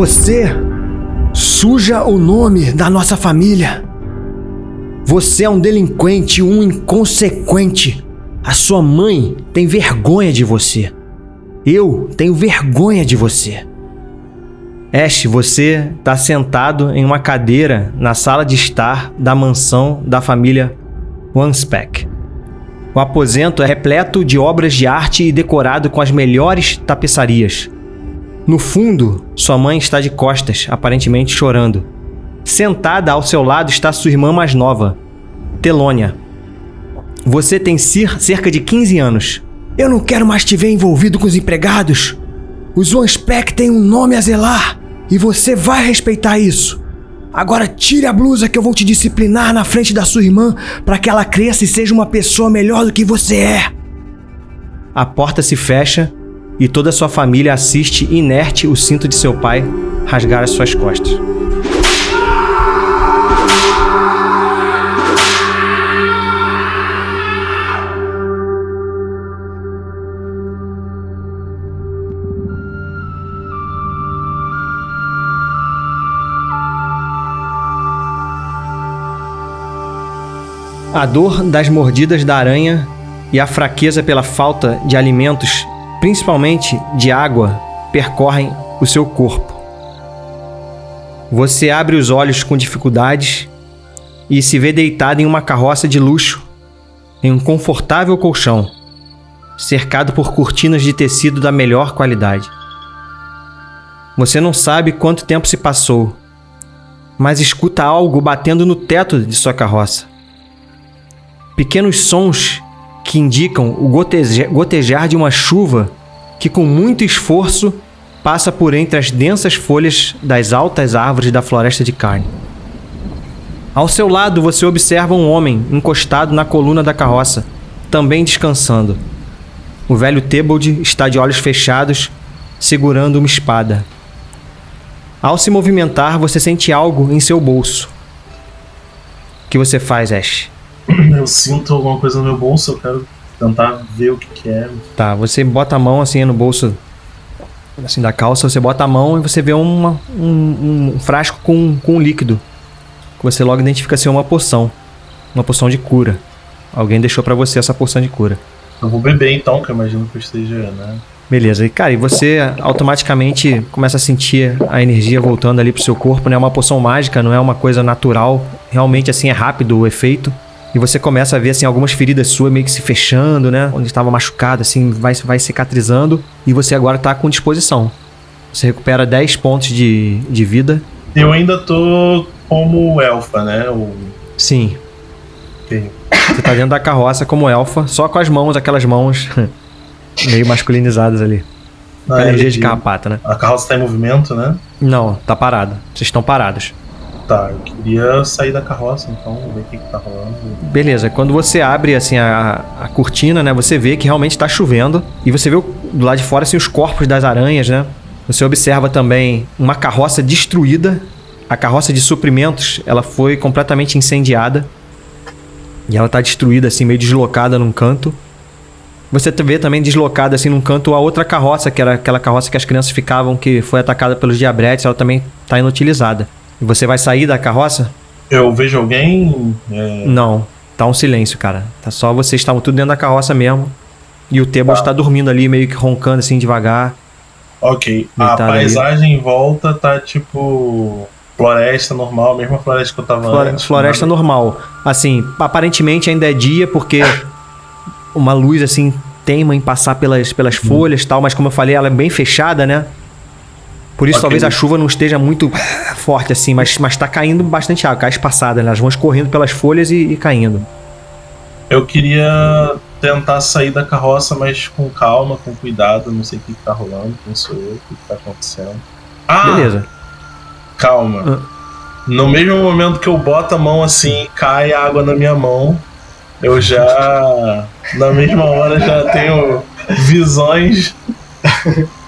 Você suja o nome da nossa família. Você é um delinquente, um inconsequente. A sua mãe tem vergonha de você. Eu tenho vergonha de você. Ash, você está sentado em uma cadeira na sala de estar da mansão da família Wanspeck. O aposento é repleto de obras de arte e decorado com as melhores tapeçarias. No fundo, sua mãe está de costas, aparentemente chorando. Sentada ao seu lado está sua irmã mais nova, Telônia. Você tem cerca de 15 anos. Eu não quero mais te ver envolvido com os empregados. Os Onspec têm um nome a zelar e você vai respeitar isso. Agora tire a blusa que eu vou te disciplinar na frente da sua irmã para que ela cresça e seja uma pessoa melhor do que você é. A porta se fecha e toda sua família assiste inerte o cinto de seu pai rasgar as suas costas. A dor das mordidas da aranha e a fraqueza pela falta de alimentos, principalmente de água, percorrem o seu corpo. Você abre os olhos com dificuldades e se vê deitado em uma carroça de luxo, em um confortável colchão, cercado por cortinas de tecido da melhor qualidade. Você não sabe quanto tempo se passou, mas escuta algo batendo no teto de sua carroça pequenos sons que indicam o gotejar de uma chuva que, com muito esforço, passa por entre as densas folhas das altas árvores da floresta de carne. Ao seu lado, você observa um homem encostado na coluna da carroça, também descansando. O velho Tebold está de olhos fechados, segurando uma espada. Ao se movimentar, você sente algo em seu bolso. O que você faz, Ash? Eu sinto alguma coisa no meu bolso, eu quero tentar ver o que, que é. Tá, você bota a mão assim no bolso assim da calça, você bota a mão e você vê uma, um, um frasco com, com um líquido. Que você logo identifica ser uma poção. Uma poção de cura. Alguém deixou para você essa poção de cura. Eu vou beber então, que eu imagino que eu esteja, né? Beleza, e cara, e você automaticamente começa a sentir a energia voltando ali pro seu corpo, né? É uma poção mágica, não é uma coisa natural. Realmente assim é rápido o efeito. E você começa a ver assim algumas feridas suas meio que se fechando, né? Onde estava machucado, assim, vai, vai cicatrizando. E você agora tá com disposição. Você recupera 10 pontos de, de vida. Eu ainda tô como elfa, né? O... Sim. Você tá dentro da carroça como elfa, só com as mãos, aquelas mãos meio masculinizadas ali. Ah, energia de carrapata, né? A carroça tá em movimento, né? Não, tá parada. Vocês estão parados. Tá, eu queria sair da carroça, então, ver o que, que tá rolando. Beleza, quando você abre assim a, a cortina, né, você vê que realmente está chovendo e você vê do lado de fora assim os corpos das aranhas, né? Você observa também uma carroça destruída. A carroça de suprimentos, ela foi completamente incendiada. E ela está destruída assim, meio deslocada num canto. Você vê também deslocada assim num canto a outra carroça, que era aquela carroça que as crianças ficavam, que foi atacada pelos diabretes, ela também está inutilizada. E você vai sair da carroça? Eu vejo alguém. É... Não, tá um silêncio, cara. Tá só vocês estavam tudo dentro da carroça mesmo. E o Tebo está tá dormindo ali, meio que roncando assim devagar. Ok. A paisagem ali. em volta tá tipo. Floresta normal, mesma floresta que eu tava Flore antes. Floresta nada. normal. Assim, aparentemente ainda é dia, porque uma luz assim teima em passar pelas, pelas hum. folhas e tal, mas como eu falei, ela é bem fechada, né? Por isso, talvez a chuva não esteja muito forte assim, mas, mas tá caindo bastante água, cai espaçada, né? Elas vão escorrendo pelas folhas e, e caindo. Eu queria tentar sair da carroça, mas com calma, com cuidado. Não sei o que, que tá rolando, quem sou eu, o que, que tá acontecendo. Ah! Beleza. Calma. Ah. No mesmo momento que eu boto a mão assim, cai água na minha mão. Eu já, na mesma hora, já tenho visões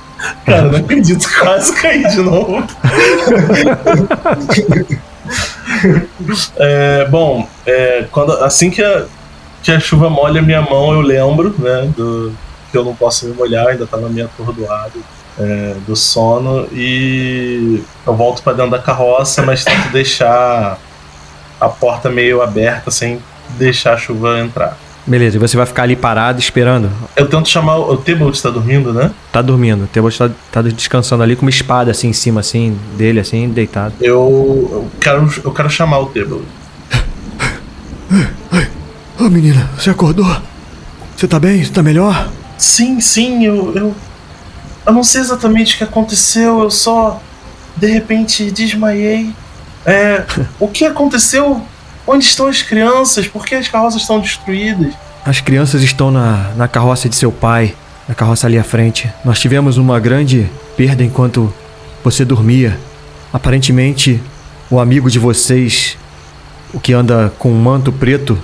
Cara, não acredito, quase caí de novo. é, bom, é, quando, assim que a, que a chuva molha minha mão, eu lembro, né, do, porque eu não posso me molhar, ainda tava meio atordoado é, do sono. E eu volto para dentro da carroça, mas tento deixar a porta meio aberta sem deixar a chuva entrar. Beleza, e você vai ficar ali parado esperando? Eu tento chamar. O Tebolt tá dormindo, né? Tá dormindo. O Tebolt tá, tá descansando ali com uma espada assim em cima, assim, dele, assim, deitado. Eu, eu quero, eu quero chamar o Tebolt. Ô oh, menina, você acordou? Você tá bem? Você tá melhor? Sim, sim, eu, eu. Eu não sei exatamente o que aconteceu, eu só. De repente desmaiei. É. o que aconteceu? Onde estão as crianças? Por que as carroças estão destruídas? As crianças estão na, na carroça de seu pai, na carroça ali à frente. Nós tivemos uma grande perda enquanto você dormia. Aparentemente, o amigo de vocês, o que anda com um manto preto,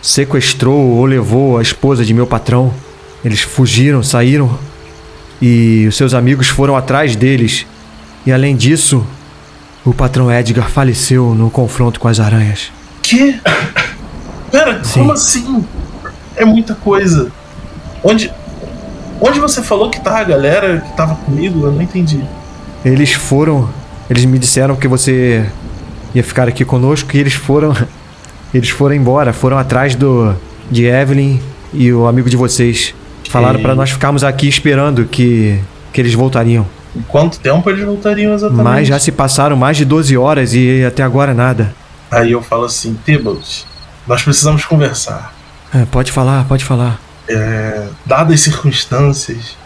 sequestrou ou levou a esposa de meu patrão. Eles fugiram, saíram e os seus amigos foram atrás deles. E além disso, o patrão Edgar faleceu no confronto com as aranhas. Que? Pera, Sim. como assim? É muita coisa. Onde. Onde você falou que tá a galera que tava comigo? Eu não entendi. Eles foram. Eles me disseram que você ia ficar aqui conosco e eles foram. Eles foram embora, foram atrás do. de Evelyn e o amigo de vocês. Falaram para nós ficarmos aqui esperando que. que eles voltariam. Em quanto tempo eles voltariam exatamente? Mas já se passaram mais de 12 horas e até agora nada. Aí eu falo assim, Tybalt, nós precisamos conversar. É, pode falar, pode falar. É, dadas as circunstâncias,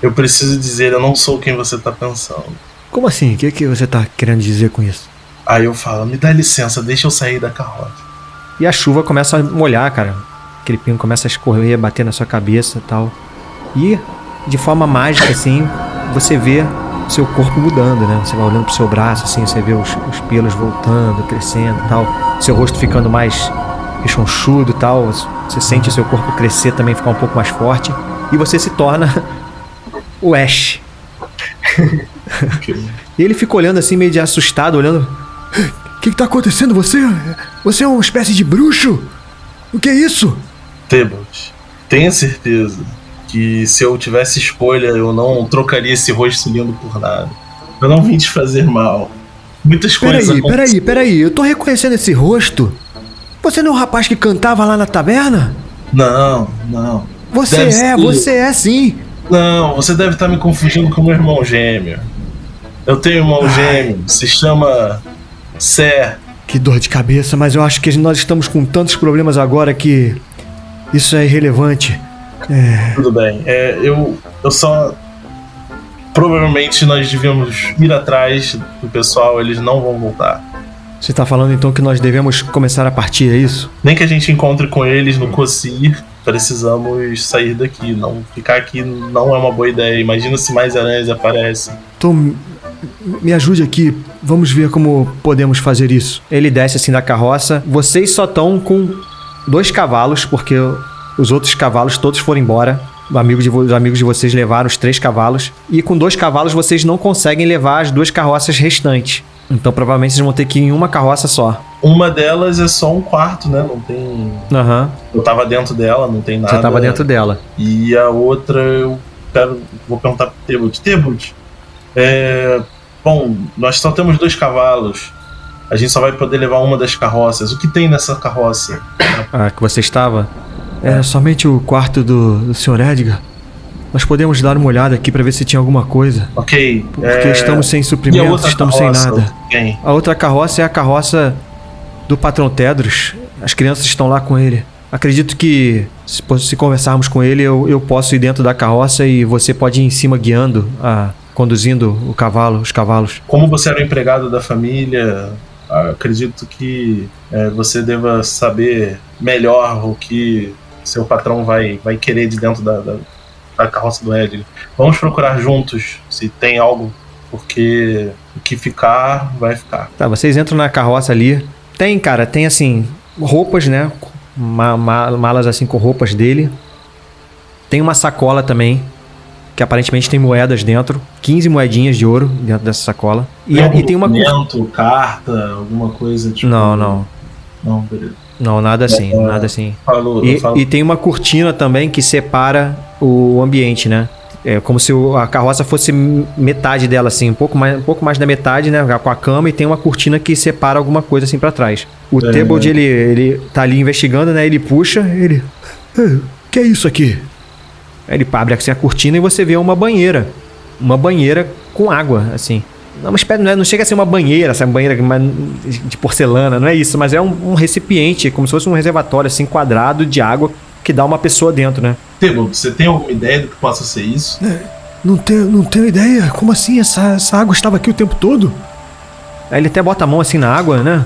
eu preciso dizer, eu não sou quem você está pensando. Como assim? O que, que você está querendo dizer com isso? Aí eu falo, me dá licença, deixa eu sair da carroça. E a chuva começa a molhar, cara. Aquele pingo começa a escorrer, bater na sua cabeça e tal. E, de forma mágica, assim, você vê seu corpo mudando, né? Você vai olhando pro seu braço, assim, você vê os, os pelos voltando, crescendo e tal. Seu rosto ficando mais rechonchudo e tal. Você sente seu corpo crescer também, ficar um pouco mais forte. E você se torna o Ash. e ele fica olhando assim, meio de assustado, olhando. O que, que tá acontecendo? Você. Você é uma espécie de bruxo? O que é isso? Tebos, tenha certeza que se eu tivesse escolha, eu não trocaria esse rosto lindo por nada. Eu não vim te fazer mal. Muitas coisas. Peraí, peraí, peraí. Eu tô reconhecendo esse rosto. Você não é o rapaz que cantava lá na taberna? Não, não. Você deve é, ser... você é sim. Não, você deve estar me confundindo com meu irmão gêmeo. Eu tenho um irmão Ai. gêmeo, se chama Sé. Que dor de cabeça, mas eu acho que nós estamos com tantos problemas agora que isso é irrelevante. É... Tudo bem. É, eu, eu só. Provavelmente nós devíamos ir atrás do pessoal, eles não vão voltar. Você está falando então que nós devemos começar a partir, é isso? Nem que a gente encontre com eles no Cossir, precisamos sair daqui. Não ficar aqui não é uma boa ideia. Imagina se mais aranhas aparecem. Tom, me ajude aqui. Vamos ver como podemos fazer isso. Ele desce assim da carroça. Vocês só estão com dois cavalos, porque os outros cavalos todos foram embora. Amigo de, os amigos de vocês levaram os três cavalos. E com dois cavalos vocês não conseguem levar as duas carroças restantes. Então provavelmente vocês vão ter que ir em uma carroça só. Uma delas é só um quarto, né? Não tem. Aham. Uhum. Eu tava dentro dela, não tem nada. Você tava dentro dela. E a outra eu quero. Vou perguntar pro Tebut. Tebut, é. Bom, nós só temos dois cavalos. A gente só vai poder levar uma das carroças. O que tem nessa carroça? Ah, que você estava? É somente o quarto do, do Sr. Edgar. Nós podemos dar uma olhada aqui para ver se tinha alguma coisa. Ok. Porque é... estamos sem suprimentos, estamos carroça? sem nada. Quem? A outra carroça é a carroça do patrão Tedros. As crianças estão lá com ele. Acredito que se, se conversarmos com ele, eu, eu posso ir dentro da carroça e você pode ir em cima guiando, a, conduzindo o cavalo, os cavalos. Como você era o empregado da família, acredito que é, você deva saber melhor o que seu patrão vai, vai querer de dentro da, da, da carroça do Ed. Vamos procurar juntos se tem algo, porque o que ficar, vai ficar. Tá, vocês entram na carroça ali. Tem, cara, tem assim, roupas, né? Ma malas assim com roupas dele. Tem uma sacola também, que aparentemente tem moedas dentro. 15 moedinhas de ouro dentro dessa sacola. E, tem, e tem uma. carta, alguma coisa tipo. Não, não. Não, beleza. Não, nada assim, é, nada assim. Falou, e, e, tem uma cortina também que separa o ambiente, né? É como se a carroça fosse metade dela, assim, um pouco mais, um pouco mais da metade, né? Com a cama e tem uma cortina que separa alguma coisa assim para trás. O é, Tebold, ele, ele tá ali investigando, né? Ele puxa, ele. O que é isso aqui? Aí ele abre assim, a cortina e você vê uma banheira. Uma banheira com água, assim. Não, mas não, é, não chega a ser uma banheira, essa banheira de porcelana, não é isso, mas é um, um recipiente, como se fosse um reservatório assim quadrado de água que dá uma pessoa dentro, né? Tebo, você tem alguma ideia do que possa ser isso? É, não tenho, não tenho ideia. Como assim? Essa, essa água estava aqui o tempo todo? Aí ele até bota a mão assim na água, né?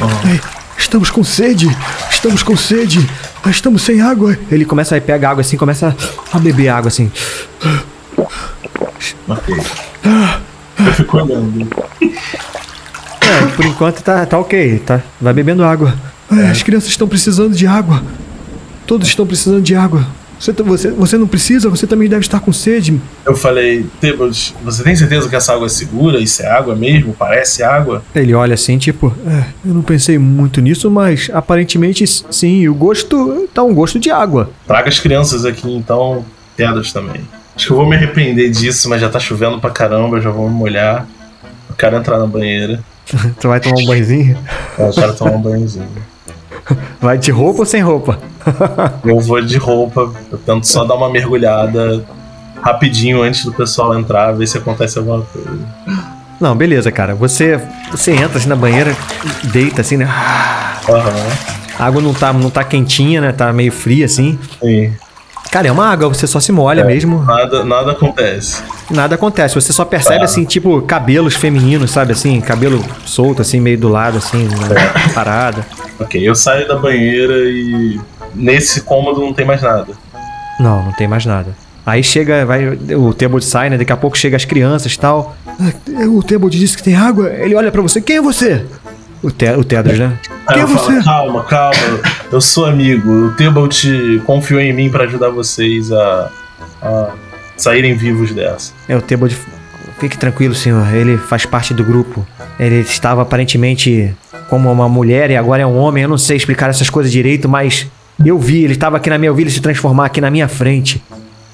Oh. estamos com sede, estamos com sede, estamos sem água. Ele começa a pegar água assim, começa a beber água assim. Ok. Eu fico olhando. É, por enquanto tá, tá ok, tá? Vai bebendo água. É, as crianças estão precisando de água. Todos estão precisando de água. Você, você, você não precisa, você também deve estar com sede. Eu falei, Tebos, você tem certeza que essa água é segura? Isso é água mesmo? Parece água? Ele olha assim, tipo, é, eu não pensei muito nisso, mas aparentemente sim, o gosto tá um gosto de água. Traga as crianças aqui, então, pedras também. Acho que eu vou me arrepender disso, mas já tá chovendo pra caramba, eu já vou me molhar. Eu quero entrar na banheira. tu vai tomar um banhozinho? É, eu quero tomar um banhozinho. Vai de roupa ou sem roupa? eu vou de roupa, eu tento só dar uma mergulhada rapidinho antes do pessoal entrar, ver se acontece alguma coisa. Não, beleza, cara. Você você entra assim na banheira, deita assim, né? Uhum. A água não tá, não tá quentinha, né? Tá meio fria assim. Sim. Cara, é uma água, você só se molha é, mesmo. Nada, nada acontece. Nada acontece, você só percebe, é. assim, tipo, cabelos femininos, sabe, assim, cabelo solto, assim, meio do lado, assim, é. parada. Ok, eu saio da banheira e nesse cômodo não tem mais nada. Não, não tem mais nada. Aí chega, vai, o Tebold sai, né, daqui a pouco chega as crianças e tal. O Tebold disse que tem água, ele olha para você, quem é você? O, te, o Tedros, né? Quem é você? Falo, calma, calma. Eu sou amigo. O Tebalt confiou em mim para ajudar vocês a, a, saírem vivos dessa. É, o Tebalt. Fique tranquilo, senhor. Ele faz parte do grupo. Ele estava aparentemente como uma mulher e agora é um homem. Eu não sei explicar essas coisas direito, mas eu vi. Ele estava aqui na minha. Eu ele se transformar aqui na minha frente.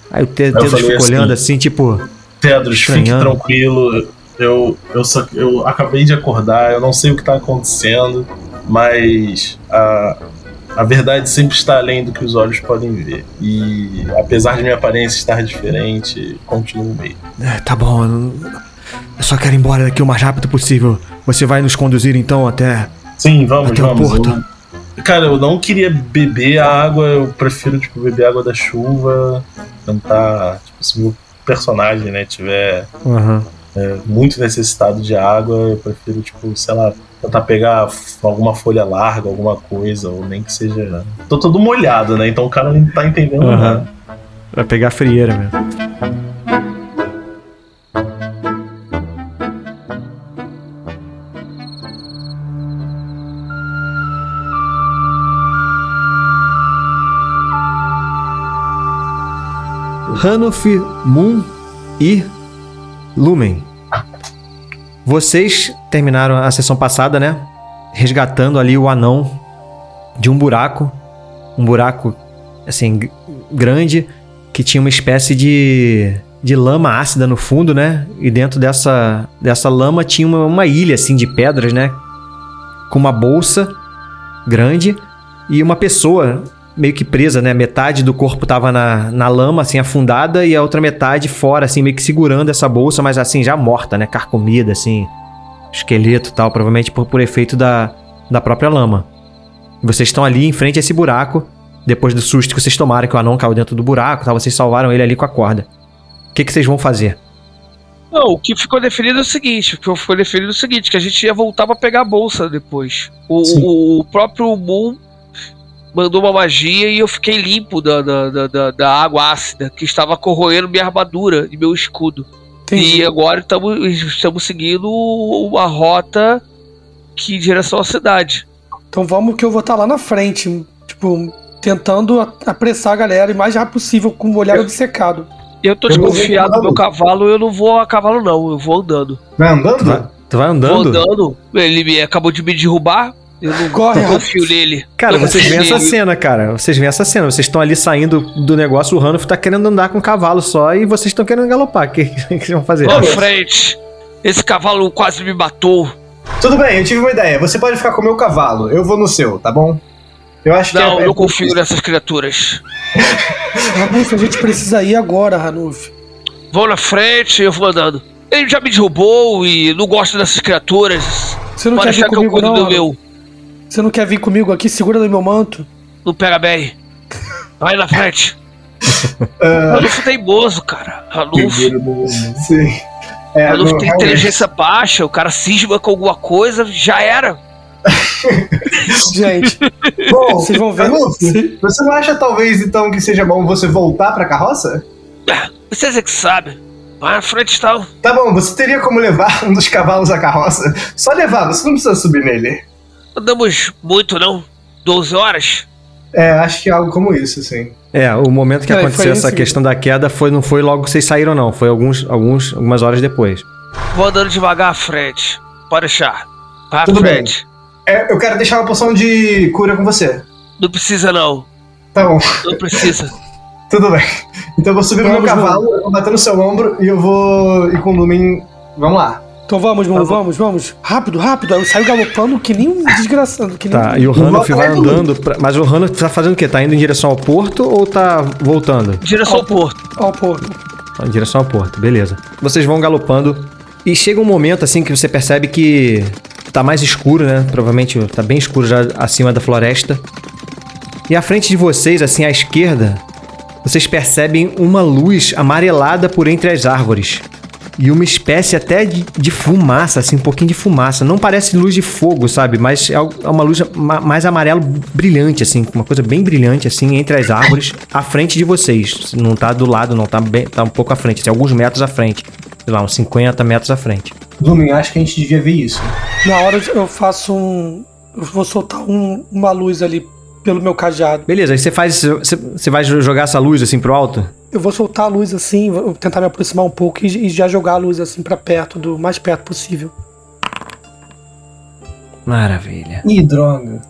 Aí o Tedros ficou assim, olhando assim, tipo. Tedros, fique tranquilo eu, eu, só, eu acabei de acordar, eu não sei o que está acontecendo, mas a, a verdade sempre está além do que os olhos podem ver. E apesar de minha aparência estar diferente, continuo meio. É, tá bom, eu só quero ir embora daqui o mais rápido possível. Você vai nos conduzir então até. Sim, vamos, até vamos. O porto. Eu, cara, eu não queria beber a água, eu prefiro, tipo, beber água da chuva, tentar, tipo, se meu personagem, né, tiver. Uhum é, muito necessitado de água, eu prefiro, tipo, sei lá, tentar pegar alguma folha larga, alguma coisa, ou nem que seja. Tô todo molhado, né? Então o cara não tá entendendo uhum. nada. Vai pegar frieira mesmo. Hanof, Moon e Lumen. Vocês terminaram a sessão passada, né? Resgatando ali o anão de um buraco. Um buraco, assim, grande, que tinha uma espécie de, de lama ácida no fundo, né? E dentro dessa, dessa lama tinha uma, uma ilha, assim, de pedras, né? Com uma bolsa grande e uma pessoa meio que presa, né? Metade do corpo tava na, na lama, assim, afundada, e a outra metade fora, assim, meio que segurando essa bolsa, mas assim, já morta, né? Carcomida, assim, esqueleto tal, provavelmente por, por efeito da, da própria lama. Vocês estão ali em frente a esse buraco, depois do susto que vocês tomaram, que o anão caiu dentro do buraco, tal, vocês salvaram ele ali com a corda. O que, que vocês vão fazer? Não, o que ficou definido é o seguinte: o que ficou definido é o seguinte, que a gente ia voltar para pegar a bolsa depois. O, o próprio Moon mandou uma magia e eu fiquei limpo da, da, da, da água ácida que estava corroendo minha armadura e meu escudo. Entendi. E agora estamos, estamos seguindo uma rota que em direção à cidade. Então vamos que eu vou estar lá na frente, tipo, tentando apressar a galera o mais rápido possível com o olhar obcecado. Eu tô desconfiado do meu cavalo, eu não vou a cavalo não, eu vou andando. Vai andando? Tu vai, tu vai andando? Vou andando, ele acabou de me derrubar, Eu não Corre, não confio nele. Cara, Eu vocês veem essa cena, cara. Vocês veem essa cena. Vocês estão ali saindo do negócio, o Ranulf tá querendo andar com o cavalo só e vocês estão querendo galopar. O que, que vocês vão fazer? Vamos à frente. Esse cavalo quase me matou. Tudo bem, eu tive uma ideia. Você pode ficar com o meu cavalo, eu vou no seu, tá bom? Eu acho que Não, é, eu não confio nessas criaturas. Ranulf, a gente precisa ir agora, Ranulf. Vão na frente, eu vou andando. Ele já me derrubou e não gosto dessas criaturas. Você não Pode quer achar que eu cuido não? do meu. Você não quer vir comigo aqui? Segura no meu manto. Não pega bem. Vai na frente. Ah, Ranulfo teimoso, cara. Ranulfo. sim. É, não, tem realmente. inteligência baixa, o cara cisma com alguma coisa, já era. Gente, Bom, vocês vão ver. Se- você não acha talvez então que seja bom você voltar pra carroça? Vocês é que sabem. Vai na frente, então. Tá bom, você teria como levar um dos cavalos à carroça? Só levar, você não precisa subir nele. Andamos muito, não? 12 horas? É, acho que é algo como isso, sim. É, o momento que Não, aconteceu essa questão da queda foi, não foi logo que vocês saíram, não. Foi alguns, alguns, algumas horas depois. Vou andando devagar à frente. Pode deixar. À Tudo bem. frente. É, eu quero deixar uma poção de cura com você. Não precisa, não. Tá bom, Não precisa. tudo bem. Então eu vou subir no meu Vamos, cavalo, eu vou bater no seu ombro e eu vou ir com o Lumen. Vamos lá. Então vamos, Mumu, Tá vamos, vamos. Rápido, rápido. Eu saio galopando que nem um desgraçado. Que nem Tá, um... e o Ranulf vai todo andando. pra- mas o Ranulf tá fazendo o quê? Tá indo em direção ao porto ou tá voltando? Direção ao porto. Ao porto. Em direção ao porto, beleza. Vocês vão galopando e chega um momento assim que você percebe que tá mais escuro, né? Provavelmente tá bem escuro já acima da floresta. E à frente de vocês, assim à esquerda, vocês percebem uma luz amarelada por entre as árvores. E uma espécie até de, de fumaça, assim, um pouquinho de fumaça. Não parece luz de fogo, sabe? Mas é é uma luz ma- mais amarelo brilhante, assim, uma coisa bem brilhante, assim, entre as árvores, à frente de vocês. Não tá do lado, não, tá, bem, tá um pouco à frente, tem alguns metros à frente. Sei lá, uns 50 metros à frente. Lumen, acho que a gente devia ver isso. Na hora eu faço um. Eu vou soltar um- uma luz ali pelo meu cajado. Beleza, aí você faz. Você, você vai jogar essa luz assim pro alto? Eu vou soltar a luz assim, vou tentar me aproximar um pouco e, e já jogar a luz assim pra perto, do mais perto possível. Maravilha. Ih, droga.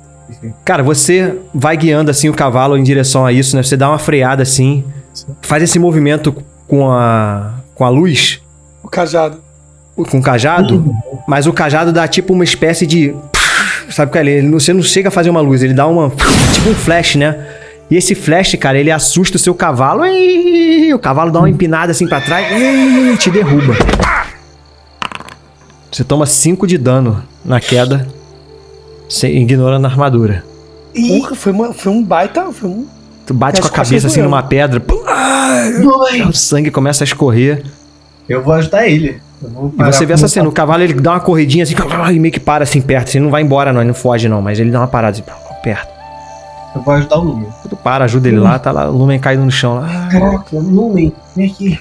Cara, você vai guiando assim o cavalo em direção a isso, né? Você dá uma freada assim, faz esse movimento com a com a luz, O cajado. com o cajado, mas o cajado dá tipo uma espécie de sabe qual é? Ele, você não chega a fazer uma luz, ele dá uma tipo um flash, né? E esse flash, cara, ele assusta o seu cavalo e o cavalo dá uma empinada assim pra trás e te derruba. Você toma 5 de dano na queda, se- ignorando a armadura. Porra, foi, uma, foi um baita. Foi um... Tu bate com a cabeça assim doendo. numa pedra, pum, Lumen! o sangue começa a escorrer. Eu vou ajudar ele. E você vê essa cena, o cavalo ele dá uma corridinha assim, e meio que para assim perto, assim, ele não vai embora não, ele não foge não, mas ele dá uma parada assim, perto. Eu vou ajudar o Lumen. Tu para, ajuda ele lá, tá lá, o lumen caído no chão lá. Caraca, Lumen, vem aqui.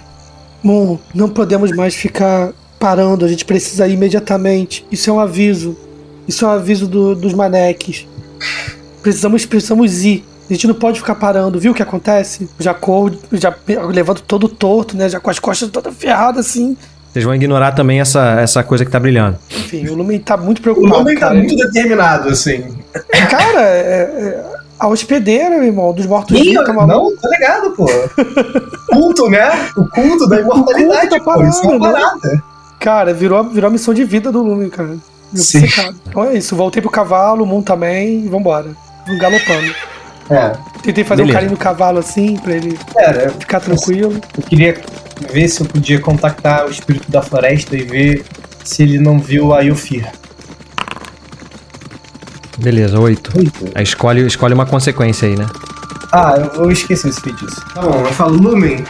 Momo, não podemos mais ficar parando, a gente precisa ir imediatamente. Isso é um aviso. Isso é um aviso do- dos maneques. Precisamos, precisamos ir. A gente não pode ficar parando, viu o que acontece? Já corro, já levanto todo torto, né? Já com as costas toda ferrada assim. Vocês vão ignorar também essa, essa coisa que tá brilhando. Enfim, o Lumen tá muito O preocupado. Lumen tá cara. muito determinado, assim. Cara, é, é a hospedeira, meu irmão, dos Ih, mortos-vivos, tá maluco? não, tá ligado, pô. Culto, né? O culto da imortalidade, culto da pô. Isso é uma parada, né? Cara, virou, virou a missão de vida do Lumen, cara. Eu Sim. Então é isso, voltei pro cavalo, o Moon também, e vambora. Galopando. É, Tentei fazer Beleza. um carinho no cavalo assim, pra ele pera, ficar tranquilo. eu queria ver se eu podia contactar o espírito da floresta e ver se ele não viu a Yofir. Beleza, oito. Aí escolhe, escolhe uma consequência aí, né? Ah, eu, eu esqueci esse feitiço. Tá bom, eu falo, Lumen,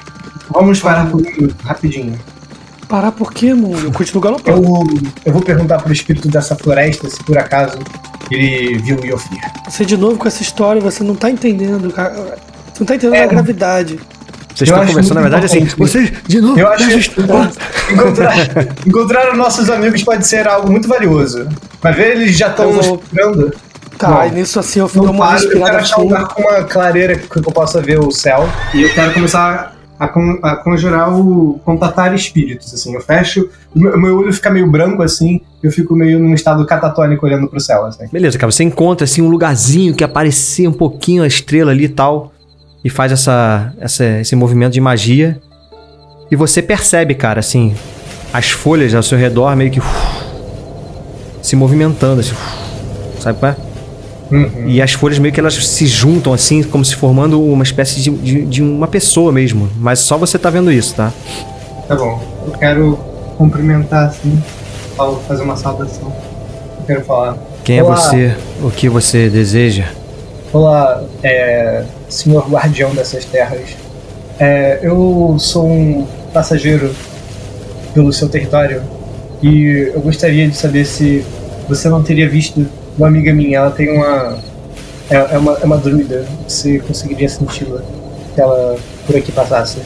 vamos parar comigo rapidinho. Parar por quê, mano? Eu continuo galopando. Eu, eu vou perguntar pro espírito dessa floresta se por acaso ele viu o Yofir. Você de novo com essa história, você não tá entendendo, cara. Você não tá entendendo É. a gravidade. Vocês Eu estão conversando, na verdade, assim, vocês, de novo, Eu acho que encontrar, encontrar nossos amigos pode ser algo muito valioso. Vai ver, eles já estão vou-. Tá, Não. e nisso assim eu dou uma paro, eu quero respirada achar um lugar com uma clareira que eu possa ver o céu. E eu quero começar a, con a conjurar o contatar espíritos, assim. Eu fecho, o meu, o meu olho fica meio branco, assim, eu fico meio num estado catatônico olhando pro céu, assim. Beleza, cara, você encontra assim um lugarzinho que aparecia um pouquinho a estrela ali e tal, e faz essa, essa, esse movimento de magia. E você percebe, cara, assim, as folhas ao seu redor meio que se movimentando, assim, sabe qual é? Uhum. E as folhas meio que elas se juntam assim, como se formando uma espécie de, de, de uma pessoa mesmo. Mas só você tá vendo isso, tá? Tá bom. Eu quero cumprimentar, assim, fazer uma saudação. Eu quero falar. Quem Olá. é você? O que você deseja? Olá, é, senhor guardião dessas terras. É, eu sou um passageiro pelo seu território e eu gostaria de saber se você não teria visto uma amiga minha. Ela tem uma. É, é uma, é uma druida. Você conseguiria senti-la se ela por aqui passasse?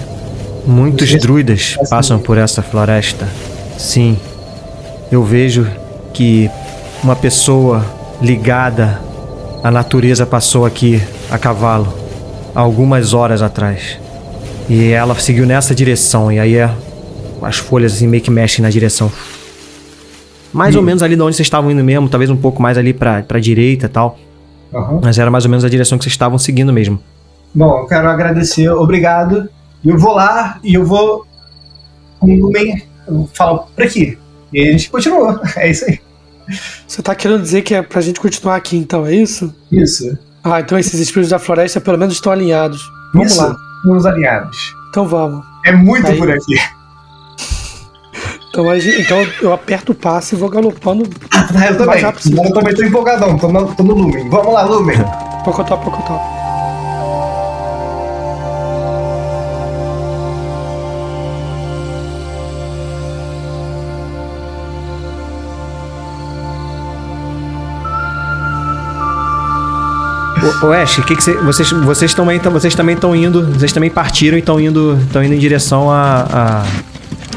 Muitos druidas passam por essa floresta. Sim. Eu vejo que uma pessoa ligada à natureza passou aqui a cavalo há algumas horas atrás. E ela seguiu nessa direção. E aí é- as folhas assim meio que mexem na direção. Mais ou menos ali de onde vocês estavam indo mesmo, talvez um pouco mais ali pra, pra direita e tal. Aham. Mas era mais ou menos a direção que vocês estavam seguindo mesmo. Bom, eu quero agradecer, obrigado. Eu vou lá e eu vou com o Lumen, eu falo por aqui. E a gente continua. É isso aí. Você tá querendo dizer que é pra gente continuar aqui, então, é isso? Isso. Ah, então esses espíritos da floresta pelo menos estão alinhados. Vamos isso. lá. Uns alinhados. Então vamos. É muito Aí- por aqui. Então, então eu aperto o passo e vou galopando Ah, eu também. Eu também tô empolgadão, tô no, tô no Lumen. Vamos lá, Lumen. Pocotó, pocotó. Ô Ash, que que cê- vocês, vocês também estão vocês também estão indo, vocês também partiram e estão indo, estão indo em direção a, a-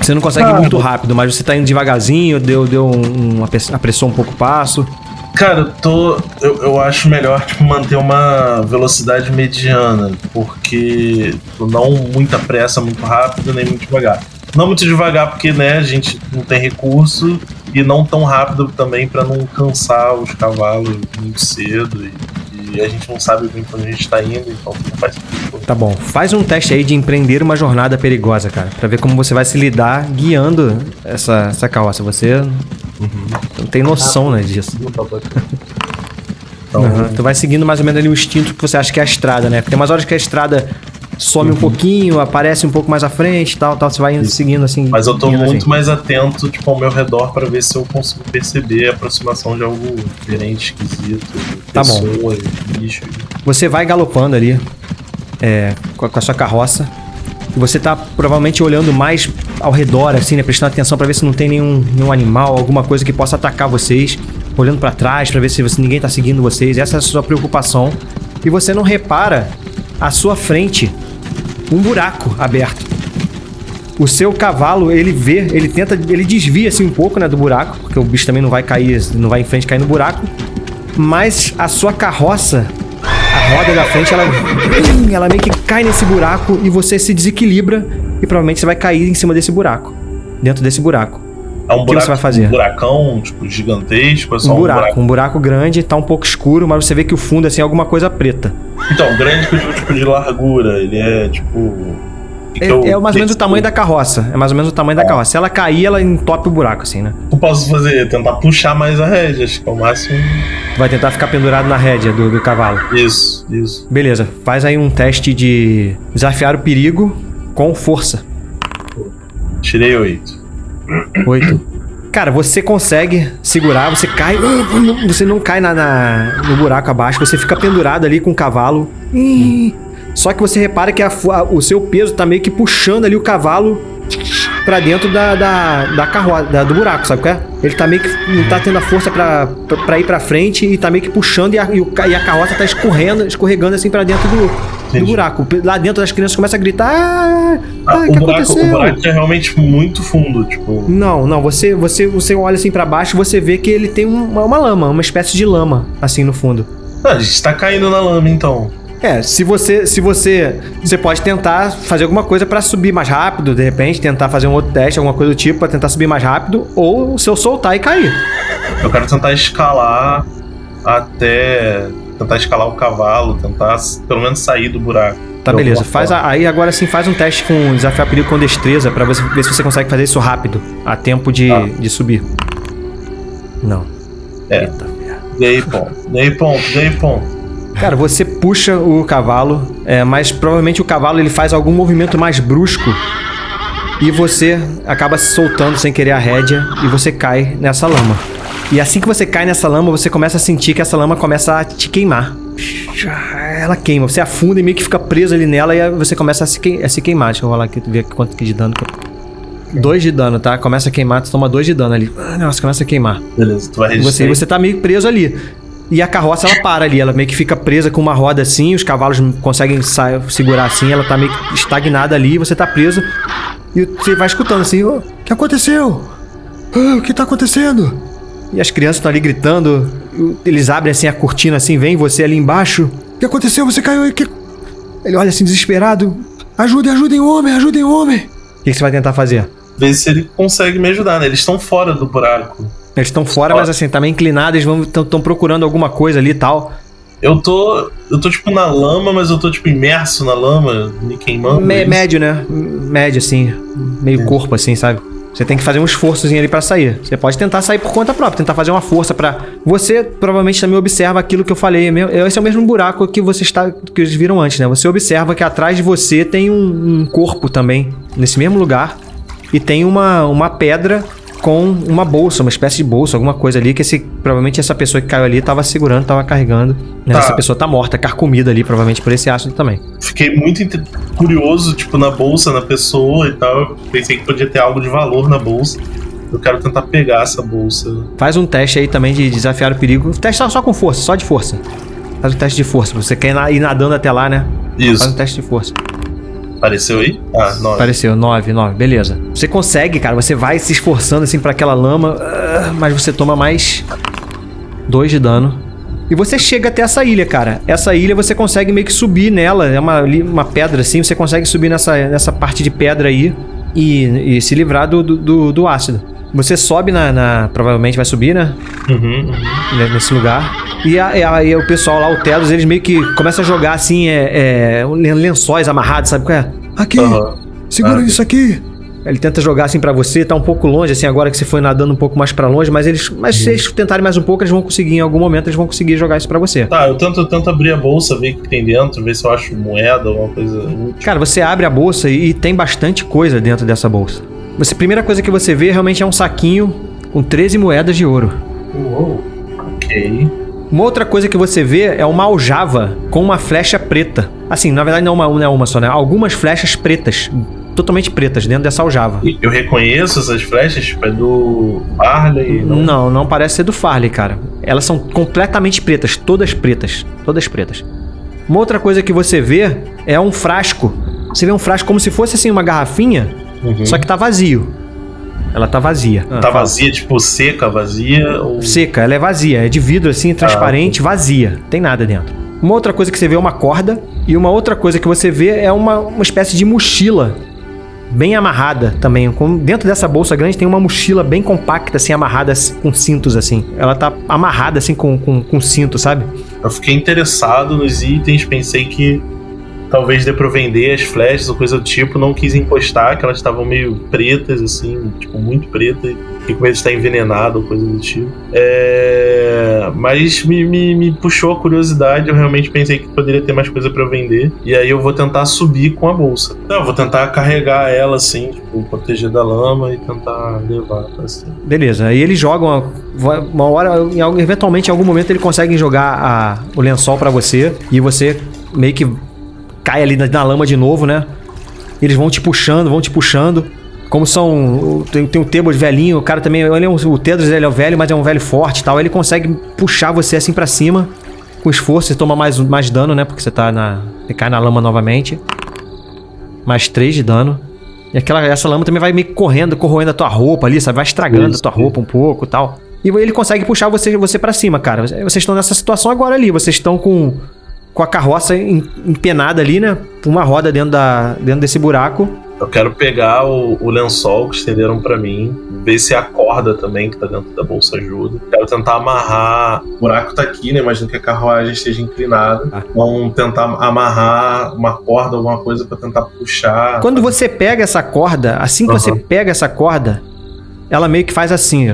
Você não consegue ir Ah, muito rápido, mas você tá indo devagarzinho, deu, deu um, um apressou um pouco o passo. Cara, eu tô. Eu, eu acho melhor, tipo, manter uma velocidade mediana, porque não muita pressa, muito rápido, nem muito devagar. Não muito devagar, porque, né, a gente não tem recurso, e não tão rápido também pra não cansar os cavalos muito cedo. E, e a gente não sabe bem pra onde a gente tá indo, então não faz sentido. Tá bom, faz um teste aí de empreender uma jornada perigosa, cara, Pra ver como você vai se lidar guiando essa, essa carroça. Você não tem noção, né, disso. Então, Uhum. Tu vai seguindo mais ou menos ali o instinto que você acha que é a estrada, né? Porque tem umas horas que a estrada some um pouquinho, aparece um pouco mais à frente e tal, tal. Você vai indo, seguindo assim. Mas eu tô muito assim. mais atento, tipo, ao meu redor pra ver se eu consigo perceber a aproximação de algo diferente, esquisito, Tá bom. bicho. Você vai galopando ali é, com, a, com a sua carroça. E você tá provavelmente olhando mais ao redor, assim, né? Prestando atenção pra ver se não tem nenhum, nenhum animal, alguma coisa que possa atacar vocês. Olhando pra trás pra ver se você, ninguém tá seguindo vocês. Essa é a sua preocupação. E você não repara à sua frente um buraco aberto. O seu cavalo, ele vê, ele tenta, ele desvia assim um pouco, né, do buraco, porque o bicho também não vai cair, não vai em frente cair no buraco. Mas a sua carroça a roda da frente, ela, ela meio que cai nesse buraco e você se desequilibra e provavelmente você vai cair em cima desse buraco. Dentro desse buraco. É um O que você vai fazer? Um buracão, tipo, gigantesco, é Um um buraco, um buraco grande, tá um pouco escuro, mas você vê que o fundo assim, é alguma coisa preta. Então, grande que eu digo, tipo, de largura, ele é, tipo... É, é mais ou menos o tamanho da carroça. É mais ou menos o tamanho da carroça. Se ela cair, ela entope o buraco, assim, né? O que eu posso fazer? Tentar puxar mais a rédea, acho que é o máximo... Tu vai tentar ficar pendurado na rédea do, do cavalo. Isso, isso. Beleza, faz aí um teste de desafiar o perigo com força. Tirei oito. Oito. Cara, você consegue segurar, você cai. Você não cai na, na- no buraco abaixo, você fica pendurado ali com o cavalo. Só que você repara que a a- o seu peso tá meio que puxando ali o cavalo pra dentro da, da, da do buraco, sabe o que é? Ele tá meio que não tá tendo a força pra, pra, pra ir pra frente e tá meio que puxando e a, e o e a carroça tá escorrendo, escorregando assim pra dentro do, do buraco. Lá dentro as crianças começam a gritar: Ah, Ah, ah, o que buraco, aconteceu? o buraco é realmente muito fundo, tipo... Não, não, você, você, você olha assim pra baixo e você vê que ele tem uma, uma lama, uma espécie de lama, assim no fundo. Ah, a gente tá caindo na lama, então. É, se você, se você, você pode tentar fazer alguma coisa pra subir mais rápido, de repente, tentar fazer um outro teste, alguma coisa do tipo pra tentar subir mais rápido, ou se eu soltar e cair. Eu quero tentar escalar até. Tentar escalar o cavalo, tentar pelo menos sair do buraco. Tá, beleza. Faz a- aí agora sim faz um teste com desafiar perigo com destreza pra você ver se você consegue fazer isso rápido, a tempo de, Tá. de subir. Não. É. Eita, merda. Dei ponto, dei ponto, dei ponto. Cara, você puxa o cavalo, é, mas provavelmente o cavalo ele faz algum movimento mais brusco e você acaba se soltando sem querer a rédea e você cai nessa lama. E assim que você cai nessa lama, você começa a sentir que essa lama começa a te queimar. Ela queima, você afunda e meio que fica preso ali nela e você começa a se, a se queimar. Deixa eu rolar aqui, ver quanto que de dano. que eu- Dois de dano, tá? Começa a queimar, tu toma dois de dano ali. Ah, Nossa, começa a queimar. Beleza, tu vai registrar. você, você tá meio preso ali. E a carroça ela para ali, ela meio que fica presa com uma roda assim, os cavalos conseguem segurar assim, ela tá meio que estagnada ali, você tá preso. E você vai escutando assim, "Ô, O que aconteceu? Ah, o que tá acontecendo? e as crianças estão ali gritando, eles abrem assim a cortina assim, vem você ali embaixo. O que aconteceu? Você caiu aí? Que... Ele olha assim desesperado. Ajudem, ajudem o homem, ajudem o homem. O que, que você vai tentar fazer? Ver se ele consegue me ajudar, né? Eles estão fora do buraco. Eles estão fora, mas assim, tá meio inclinados, eles estão procurando alguma coisa ali e tal. Eu tô. Eu tô tipo na lama, mas eu tô tipo imerso na lama, me queimando. Me- isso. médio, né? Médio assim, meio corpo assim, sabe? Você tem que fazer um esforçozinho ali pra sair. Você pode tentar sair por conta própria, tentar fazer uma força pra. Você provavelmente também observa aquilo que eu falei. é Esse é o mesmo buraco que você está que eles viram antes, né? Você observa que atrás de você tem um, um corpo também nesse mesmo lugar e tem uma, uma pedra com uma bolsa, uma espécie de bolsa, alguma coisa ali que esse provavelmente essa pessoa que caiu ali estava segurando, estava carregando. Né? Tá. Essa pessoa tá morta, carcomida ali provavelmente por esse ácido também. Fiquei muito curioso, tipo, na bolsa, na pessoa e tal. Eu pensei que podia ter algo de valor na bolsa. Eu quero tentar pegar essa bolsa. Faz um teste aí também de desafiar o perigo. Teste só, com força, só de força. Faz um teste de força. Você quer ir na- ir nadando até lá, né? Faz um Isso. teste de força. Apareceu aí? Ah, não. Apareceu, 9, 9, beleza. Você consegue, cara. Você vai se esforçando assim pra aquela lama, ah, mas você toma mais 2 de dano. E você chega até essa ilha, cara. Essa ilha você consegue meio que subir nela. É uma, uma pedra assim. Você consegue subir nessa, nessa parte de pedra aí e, e se livrar do, do- do, do ácido. Você sobe na, na- Provavelmente vai subir, né? Uhum, uhum. nesse lugar. E aí o pessoal lá, o Telos, eles meio que começam a jogar assim, é, é, len- lençóis amarrados, sabe qual é? Aqui, segura Ah. isso aqui. Ele tenta jogar assim pra você, tá um pouco longe, assim, agora que você foi nadando um pouco mais pra longe, mas eles. Mas se eles tentarem mais um pouco, eles vão conseguir, em algum momento, eles vão conseguir jogar isso pra você. Tá, eu tento, eu tento abrir a bolsa, ver o que tem dentro, ver se eu acho moeda, alguma coisa útil. Cara, você abre a bolsa e, e tem bastante coisa dentro dessa bolsa. Você, a primeira coisa que você vê realmente é um saquinho com 13 moedas de ouro. Uou. Ok. Uma outra coisa que você vê é uma aljava com uma flecha preta. Assim, na verdade não é uma, não é uma só, né? Algumas flechas pretas, totalmente pretas, dentro dessa aljava. Eu reconheço essas flechas, tipo, é do Barley, não? Não, não parece ser do Farley, cara. Elas são completamente pretas, todas pretas, todas pretas. Uma outra coisa que você vê é um frasco. Você vê um frasco como se fosse assim uma garrafinha, Uhum. só que tá vazio. Ela tá vazia. Tá vazia, tipo, seca, vazia, ou... Seca, ela é vazia, é de vidro assim, transparente, vazia, tem nada dentro. Uma outra coisa que você vê é uma corda, e uma outra coisa que você vê é uma, uma espécie de mochila, bem amarrada também. Com- dentro dessa bolsa grande tem uma mochila bem compacta, assim, amarrada com cintos, assim. Ela tá amarrada, assim, com, com, com cinto, sabe? Eu fiquei interessado nos itens, pensei que talvez dê pra vender as flechas ou coisa do tipo, não quis encostar, que elas estavam meio pretas, assim, tipo, muito pretas. Fiquei com medo de estar envenenado ou coisa do tipo. É... Mas me, me, me puxou a curiosidade, eu realmente pensei que poderia ter mais coisa eu vender. E aí eu vou tentar subir com a bolsa. Não, eu vou tentar carregar ela, assim, tipo, proteger da lama e tentar levar cima. Beleza, aí eles jogam uma, uma hora, eventualmente em algum momento eles conseguem jogar a- o lençol pra você e você meio que cai ali na, na lama de novo, né? Eles vão te puxando, vão te puxando. Como são. Tem, tem o Tebos velhinho, o cara também. Ele é um, o Tedros ele é o velho, mas é um velho forte e tal. Ele consegue puxar você assim pra cima. Com esforço, você toma mais, mais dano, né? Porque você tá na. Você cai na lama novamente. Mais 3 de dano. E aquela, essa lama também vai meio que correndo, corroendo a tua roupa ali, sabe? Vai estragando Isso, a tua roupa um pouco e tal. E ele consegue puxar você, você para cima, cara. Vocês estão nessa situação agora ali. Vocês estão com com a carroça em- empenada ali, né? Uma roda dentro, da, dentro desse buraco. Eu quero pegar o, o lençol que estenderam pra mim, ver se a corda também que tá dentro da bolsa ajuda. Quero tentar amarrar. O buraco tá aqui, né? Imagino que a carruagem esteja inclinada. Ah. Vamos tentar amarrar uma corda, alguma coisa pra tentar puxar. Quando você pega essa corda, assim que Aham. você pega essa corda, ela meio que faz assim.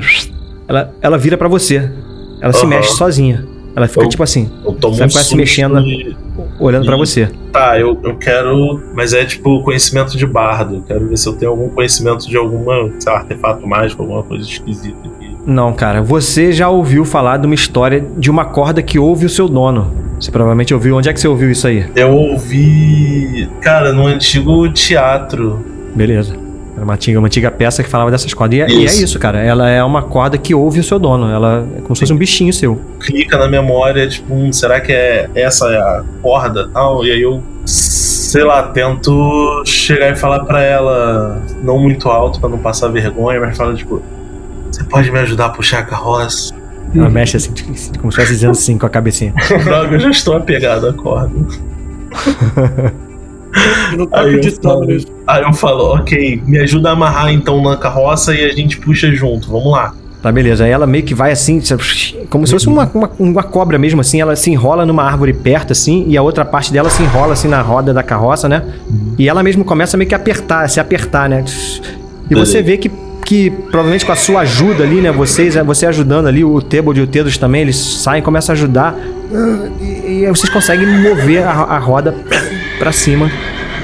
Ela, ela vira pra você. Ela se Aham. mexe sozinha. Ela fica Eu- tipo assim, Eu tomo Sabe um quase se susto mexendo. e- olhando pra E- você. Tá, eu, eu quero. Mas é tipo conhecimento de bardo. Quero ver se eu tenho algum conhecimento de alguma, sei lá, artefato mágico, alguma coisa esquisita aqui. Não, cara, você já ouviu falar de uma história de uma corda que ouve o seu dono. Você provavelmente ouviu. Onde é que você ouviu isso aí? Eu ouvi. Cara, no antigo teatro. Beleza. Era uma antiga, uma antiga peça que falava dessas cordas. E é, e é Isso. isso, cara. Ela é uma corda que ouve o seu dono. Ela é como se fosse um bichinho seu. Clica na memória, tipo, hum, será que é essa é a corda tal? E aí eu. Sei lá, tento chegar e falar pra ela, não muito alto pra não passar vergonha, mas fala tipo. Você pode me ajudar a puxar a carroça? Ela mexe assim, como se estivesse dizendo sim com a cabecinha. Droga, eu já estou apegado à corda. Eu não tô Aí acreditando falo- nisso. Aí eu falo, ok, me ajuda a amarrar então na carroça e a gente puxa junto, vamos lá. Tá, beleza. Aí ela meio que vai assim, como se fosse uma, uma, uma cobra mesmo, assim. Ela se enrola numa árvore perto, assim, e a outra parte dela se enrola, assim, na roda da carroça, né? E ela mesmo começa meio que a apertar, a se apertar, né? E você vê que, que provavelmente com a sua ajuda ali, né? Vocês, você ajudando ali, o Tebold e o Tedos também, eles saem, começam a ajudar. ah, E, e aí vocês conseguem mover a, a roda pra cima,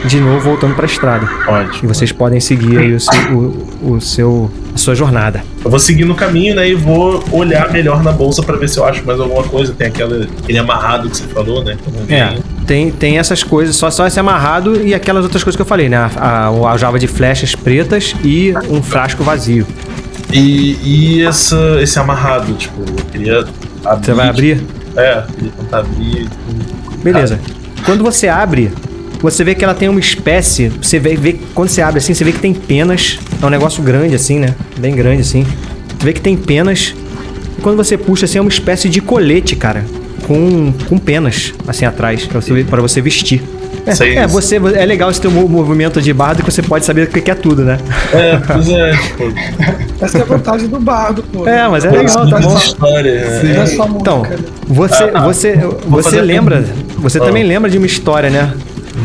de novo, voltando pra estrada. E Ótimo. vocês podem seguir aí o seu, o, o seu, a sua jornada. Eu vou seguir no caminho, né? E vou olhar melhor na bolsa pra ver se eu acho mais alguma coisa. Tem aquela, aquele amarrado que você falou, né? eu vi É, tem, tem essas coisas, só, só esse amarrado e aquelas outras coisas que eu falei, né? A, a, a aljava de flechas pretas e um frasco vazio. E, e essa, esse amarrado, tipo, eu queria abrir. Você vai abrir? É, queria tentar abrir. Beleza. Quando você abre, você vê que ela tem uma espécie. Você vê, vê quando você abre assim, você vê que tem penas. É um negócio grande assim, né? Bem grande assim. Você vê que tem penas. E quando você puxa assim, é uma espécie de colete, cara. Com, com penas assim atrás, pra você, pra você vestir. Isso aí- É, é, você, é legal esse teu mo- movimento de bardo que você pode saber o que é tudo, né? É, pois é, tipo, Essa é a vantagem do bardo, pô. É, mas é legal, tá é bom. história. né? Não é só música, Então, né? você, Ah, você, Vou você a lembra, você Ah. também lembra de uma história, né?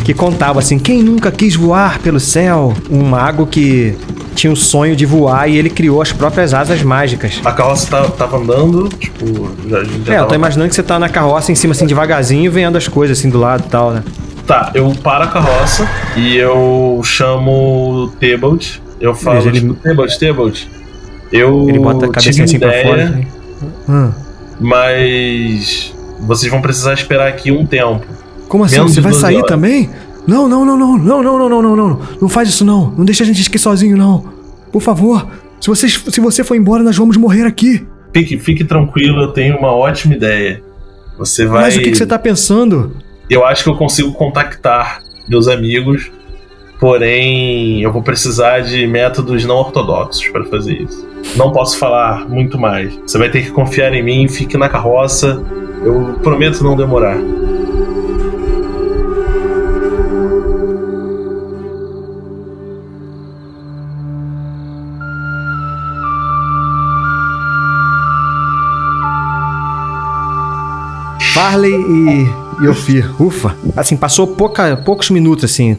Que contava assim, quem nunca quis voar pelo céu? Um mago que tinha o sonho de voar e ele criou as próprias asas mágicas. A carroça tava, tava andando, tipo, já, já É, eu tava tô imaginando que você tá na carroça em cima assim devagarzinho, vendo as coisas assim do lado e tal, né? Tá, eu paro a carroça e eu chamo o Tebalt. Eu falo, ele- tipo, Tebalt, Tebalt. Eu Ele bota a tive assim pra ideia, fora. assim. Hum. mas vocês vão precisar esperar aqui um tempo. Como assim? Você vai 12 sair horas. também? Não, não, não, não, não, não, não, não, não, não. Não faz isso não. Não deixa a gente aqui sozinho, não. Por favor. Se você, se você for embora, nós vamos morrer aqui. Fique, fique tranquilo, eu tenho uma ótima ideia. Você vai. Mas o que, que você tá pensando? Eu acho que eu consigo contactar meus amigos, porém eu vou precisar de métodos não ortodoxos para fazer isso. Não posso falar muito mais. Você vai ter que confiar em mim, fique na carroça. Eu prometo não demorar. Farley e, e Ophir. Ufa. Assim, passou pouca, poucos minutos, assim.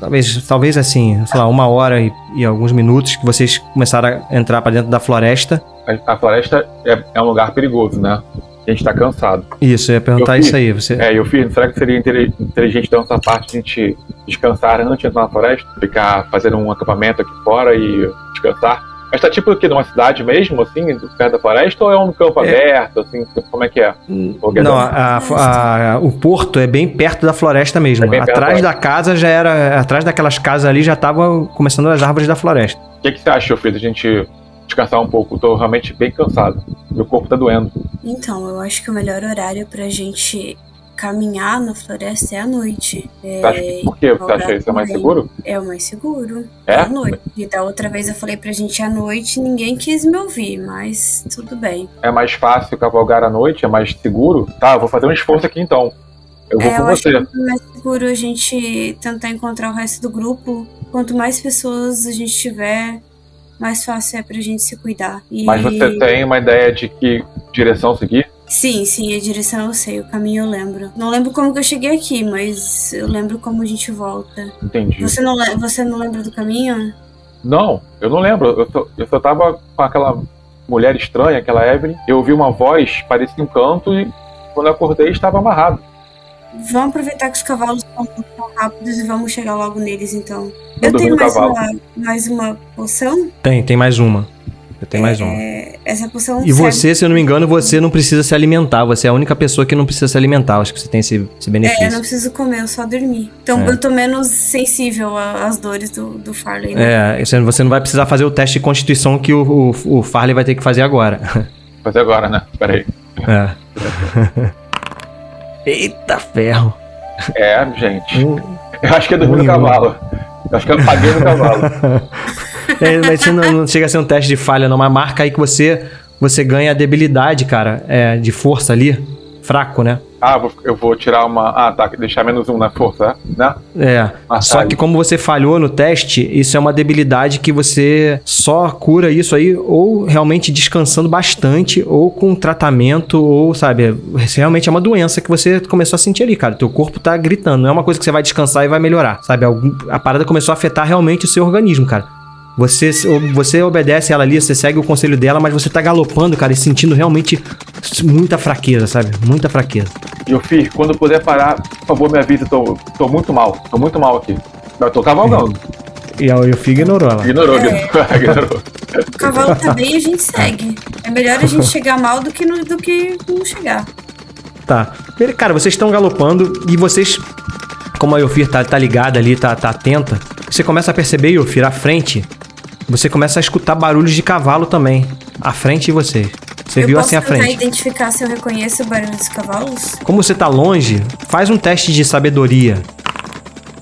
Talvez, talvez assim, sei lá, uma hora e, e alguns minutos que vocês começaram a entrar pra dentro da floresta. A, a floresta é, é um lugar perigoso, né? A gente tá cansado. Isso, eu ia perguntar Eu isso aí. Você... É, eu fiz, será que seria inte- inteligente da nossa parte a gente descansar antes de entrar na floresta? Ficar fazendo um acampamento aqui fora e descansar? Mas tá tipo aqui numa cidade mesmo, assim, perto da floresta, ou é um campo É. aberto, assim, como é que é? Guedão? Não, a- a- a- o porto é bem perto da floresta mesmo. É atrás da- da casa já era. Atrás daquelas casas ali já estavam começando as árvores da floresta. O que, que você acha, Fê, da gente descansar um pouco? Eu tô realmente bem cansado. Meu corpo tá doendo. Então, eu acho que o melhor horário pra gente caminhar na floresta é à noite. É, Você acha, por que você acha isso? É mais seguro? É o mais seguro. É? à noite. E da outra vez eu falei pra gente à noite, ninguém quis me ouvir, mas tudo bem. É mais fácil cavalgar à noite? É mais seguro? Tá, eu vou fazer um esforço aqui então. Eu vou É, com eu acho você. que é mais seguro a gente tentar encontrar o resto do grupo. Quanto mais pessoas a gente tiver, mais fácil é pra gente se cuidar. E... Mas você tem uma ideia de que direção seguir? Sim, sim, a direção eu sei, o caminho eu lembro. Não lembro como que eu cheguei aqui, mas eu lembro como a gente volta. Entendi. Você não, você não lembra do caminho? Não, eu não lembro. Eu só, eu só tava com aquela mulher estranha, aquela Evelyn. Eu ouvi uma voz, parecia um canto, e quando eu acordei estava amarrado. Vamos aproveitar que os cavalos estão tão rápidos e vamos chegar logo neles então. Eu Eu tenho mais cavalo. uma, mais uma poção? Tem, tem mais uma. Eu tenho mais uma. É, essa poção E serve- você, se eu não me engano, você não precisa se alimentar. Você é a única pessoa que não precisa se alimentar. Acho que você tem esse, esse É, eu não benefício. preciso comer, eu só dormir. Então É. eu tô menos sensível às dores do, do Farley. né? É, você você não vai precisar fazer o teste de constituição que o, o, o Farley vai ter que fazer agora. Fazer agora, né? Peraí. É. Eita ferro. É, gente. Eu acho que eu dormi no cavalo. Eu acho que eu apaguei no cavalo. É, mas isso não, não chega a ser um teste de falha, não. Mas marca aí que você, você ganha a debilidade, cara, é, de força ali. Fraco, né? Ah, eu vou tirar uma. Ah, tá. Deixar menos um na força, né? É. Ah, Só tá. que como você falhou no teste, isso é uma debilidade que você só cura isso aí ou realmente descansando bastante, ou com tratamento, ou, sabe, realmente é uma doença que você começou a sentir ali, cara. Teu corpo tá gritando, não é uma coisa que você vai descansar e vai melhorar, sabe? A parada começou a afetar realmente o seu organismo, cara. Você, você obedece ela ali, você segue o conselho dela, mas você tá galopando, cara, e sentindo realmente muita fraqueza, sabe? Muita fraqueza. E eu fiz, quando puder parar, por favor, me avise. Tô, tô muito mal. Tô muito mal aqui. Eu tô cavalgando. E a Yofi ignorou ela. Ignorou, É. ignorou. O cavalo tá bem e a gente segue. É melhor a gente chegar mal do que, no- do que não chegar. Tá. Cara, vocês estão galopando e vocês, como a Yofir tá, tá ligada ali, tá, tá atenta, você começa a perceber, Yofir, à frente, você começa a escutar barulhos de cavalo também, à frente de vocês. Você eu viu assim à tentar frente. identificar se eu reconheço o barulho dos cavalos? Como você tá longe, faz um teste de sabedoria.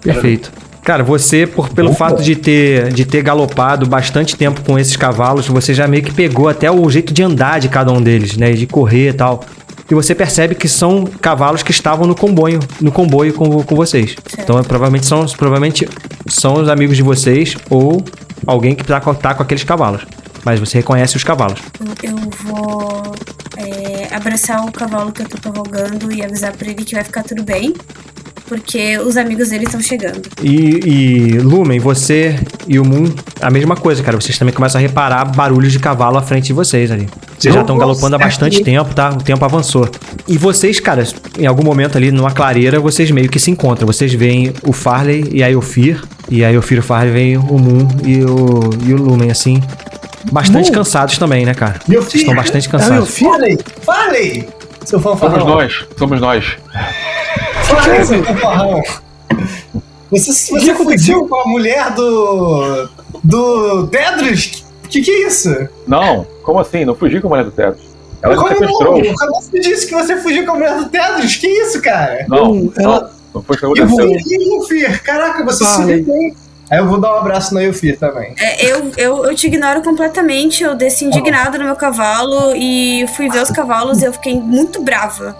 Perfeito. Cara, você, por, pelo fato de ter, de ter galopado bastante tempo com esses cavalos, você já meio que pegou até o jeito de andar de cada um deles, né? De correr e tal. E você percebe que são cavalos que estavam no comboio, no comboio com, com vocês. Então, é, provavelmente são, provavelmente são os amigos de vocês ou alguém que tá, com- tá com aqueles cavalos. Mas você reconhece os cavalos. Eu, eu vou é, abraçar o cavalo que eu tô cavalgando e avisar pra ele que vai ficar tudo bem. Porque os amigos dele estão chegando. E, e Lumen, você e o Moon, a mesma coisa, cara. Vocês também começam a reparar barulhos de cavalo à frente de vocês ali. Vocês já estão galopando há bastante tempo, tá? O tempo avançou. E vocês, cara, em algum momento ali numa clareira, vocês meio que se encontram. Vocês veem o Farley e a Elfir. E a Elfir e o Farley veem o Moon e o, e o Lumen, assim. Bastante Moon? cansados também, né, cara? Meu Vocês estão bastante É meu cansados. filho? Falei, falei! Seu Somos fanfarrão. nós, somos nós. Falei, seu fanfarrão. Você, você fugiu com a mulher do. do Tedros? Que que é isso? Não, como assim? Não fugi com a mulher do teto. Ela Como sequestrou. não? Quando você disse que você fugiu com a mulher do Tedros? Que isso, cara? Não, Não, não, ela- o que Eu aconteceu. fui Yufir. Caraca, você se. Aí eu vou dar um abraço na Yufir também. É, eu, eu, eu te ignoro completamente. Eu desci indignada no meu cavalo e fui ver os cavalos e eu fiquei muito brava.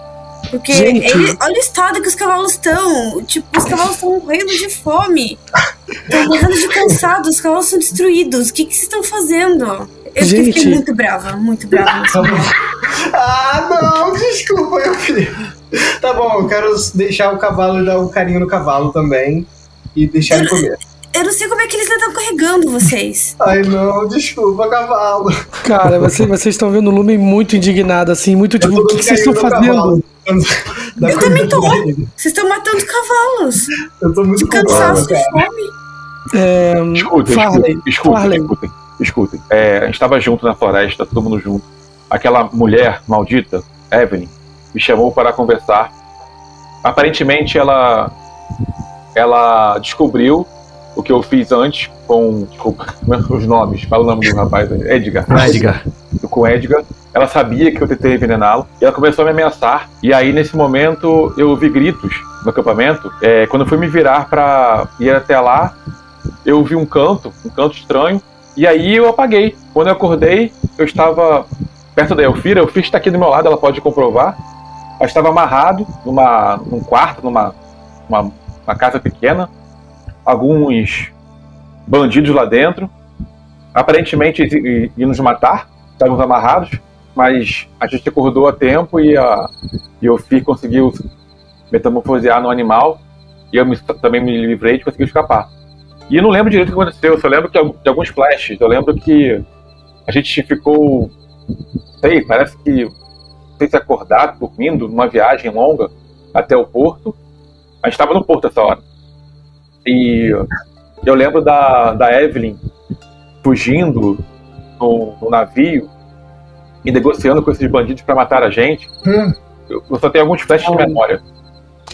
Porque ele, olha o estado que os cavalos estão. Tipo, os cavalos estão morrendo de fome. Estão morrendo de cansado, os cavalos são destruídos. O que, que vocês estão fazendo? Eu fiquei- fiquei Gente. muito brava, muito brava. Ah, não, desculpa, Yufir. Tá bom, eu quero deixar o cavalo e dar um carinho no cavalo também. E deixar ele comer. Eu não sei como é que eles ainda estão carregando vocês. Ai, não, desculpa, cavalo. Cara, vocês, vocês estão vendo o Lumen muito indignado, assim, muito tipo, o que, que vocês estão fazendo? Da Eu também tô. Vocês estão matando cavalos. Eu tô muito De cansaço, de fome. É, Escutem, Farley, escutem, escutem, Farley. escutem, escutem. É, a gente estava junto na floresta, todo mundo junto. Aquela mulher maldita, Evelyn, me chamou para conversar. Aparentemente ela ela descobriu o que eu fiz antes com desculpa, os nomes, fala o nome do rapaz, Edgar. Edgar. com Edgar. Ela sabia que eu tentei envenená-lo e ela começou a me ameaçar. E aí, nesse momento, eu ouvi gritos no acampamento. É, quando eu fui me virar para ir até lá, eu ouvi um canto, um canto estranho. E aí eu apaguei. Quando eu acordei, eu estava perto da Elfira. A Elfira está aqui do meu lado, ela pode comprovar. gente estava amarrado numa, num quarto, numa uma, uma casa pequena, alguns bandidos lá dentro, aparentemente iam nos matar, estávamos amarrados, mas a gente acordou a tempo e, a, e o conseguiu metamorfosear no animal e eu me, também me livrei de conseguir escapar. E eu não lembro direito o que aconteceu, eu só lembro que, de alguns flashes. Eu lembro que a gente ficou, sei, parece que não sei se acordado, dormindo, numa viagem longa até o porto. A gente estava no porto essa hora. E eu lembro da, da Evelyn fugindo no, no navio e negociando com esses bandidos para matar a gente. Hum. Eu, eu, só tenho alguns flashes de memória.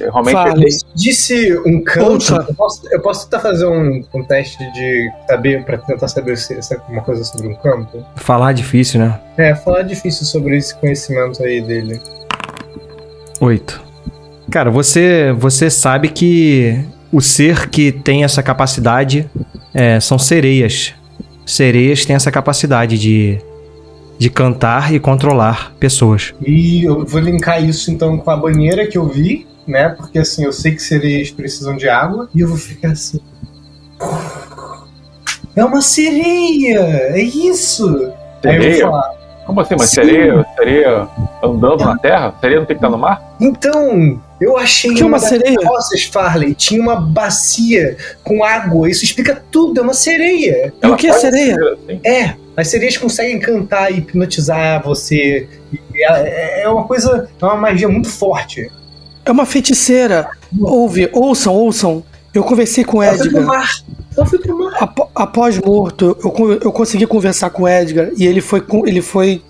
Realmente. Fale. Disse um canto. Eu posso, eu posso tentar fazer um, um teste de saber, para tentar saber se é alguma coisa sobre um campo? Falar é difícil, né? É, falar é difícil sobre esse conhecimento aí dele. Oito. Cara, você, você sabe que o ser que tem essa capacidade é, são sereias. Sereias têm essa capacidade de, de cantar e controlar pessoas. E eu vou linkar isso então com a banheira que eu vi, né? Porque assim, eu sei que sereias precisam de água e eu vou ficar assim. É uma sereia! É isso! Sereia? Aí eu vou falar. Como assim? Mas sereia, sereia andando é. na terra? Sereia não tem que estar no mar? Então, eu achei que uma, uma sereia. Nossas, Farley, tinha uma bacia com água. Isso explica tudo. É uma sereia. E o que é sereia? Assim? É. As sereias conseguem cantar e hipnotizar você. É, é uma coisa, é uma magia muito forte. É uma feiticeira. Ouve, ouçam, ouçam. Eu conversei com o Edgar. Após morto, eu, eu consegui conversar com o Edgar e ele foi, ele foi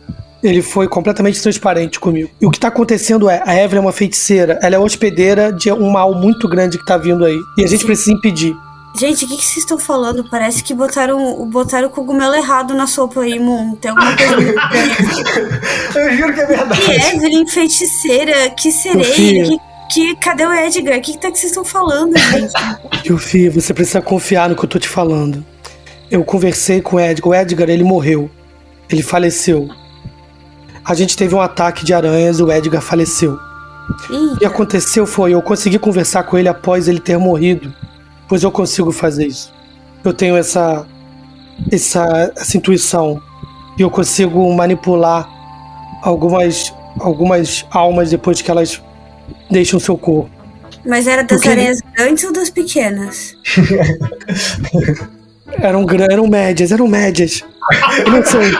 ele foi completamente transparente comigo. E o que tá acontecendo é, a Evelyn é uma feiticeira, ela é hospedeira de um mal muito grande que tá vindo aí. E a gente Sim. precisa impedir. Gente, o que, que vocês estão falando? Parece que botaram, botaram o cogumelo errado na sopa aí, Moon. Tem alguma coisa Eu juro que é verdade. Que Evelyn, feiticeira, que sereia, que, que, cadê o Edgar? O que, que, tá que vocês estão falando, gente? Fih, você precisa confiar no que eu tô te falando. Eu conversei com o Edgar. O Edgar, ele morreu. Ele faleceu. A gente teve um ataque de aranhas, o Edgar faleceu. Eita. O que aconteceu foi, eu consegui conversar com ele após ele ter morrido. Pois eu consigo fazer isso. Eu tenho essa, essa, essa intuição. E eu consigo manipular algumas, algumas almas depois que elas deixam seu corpo. Mas era das Porque... aranhas grandes ou das pequenas? eram, eram médias, eram médias. Eu não sei.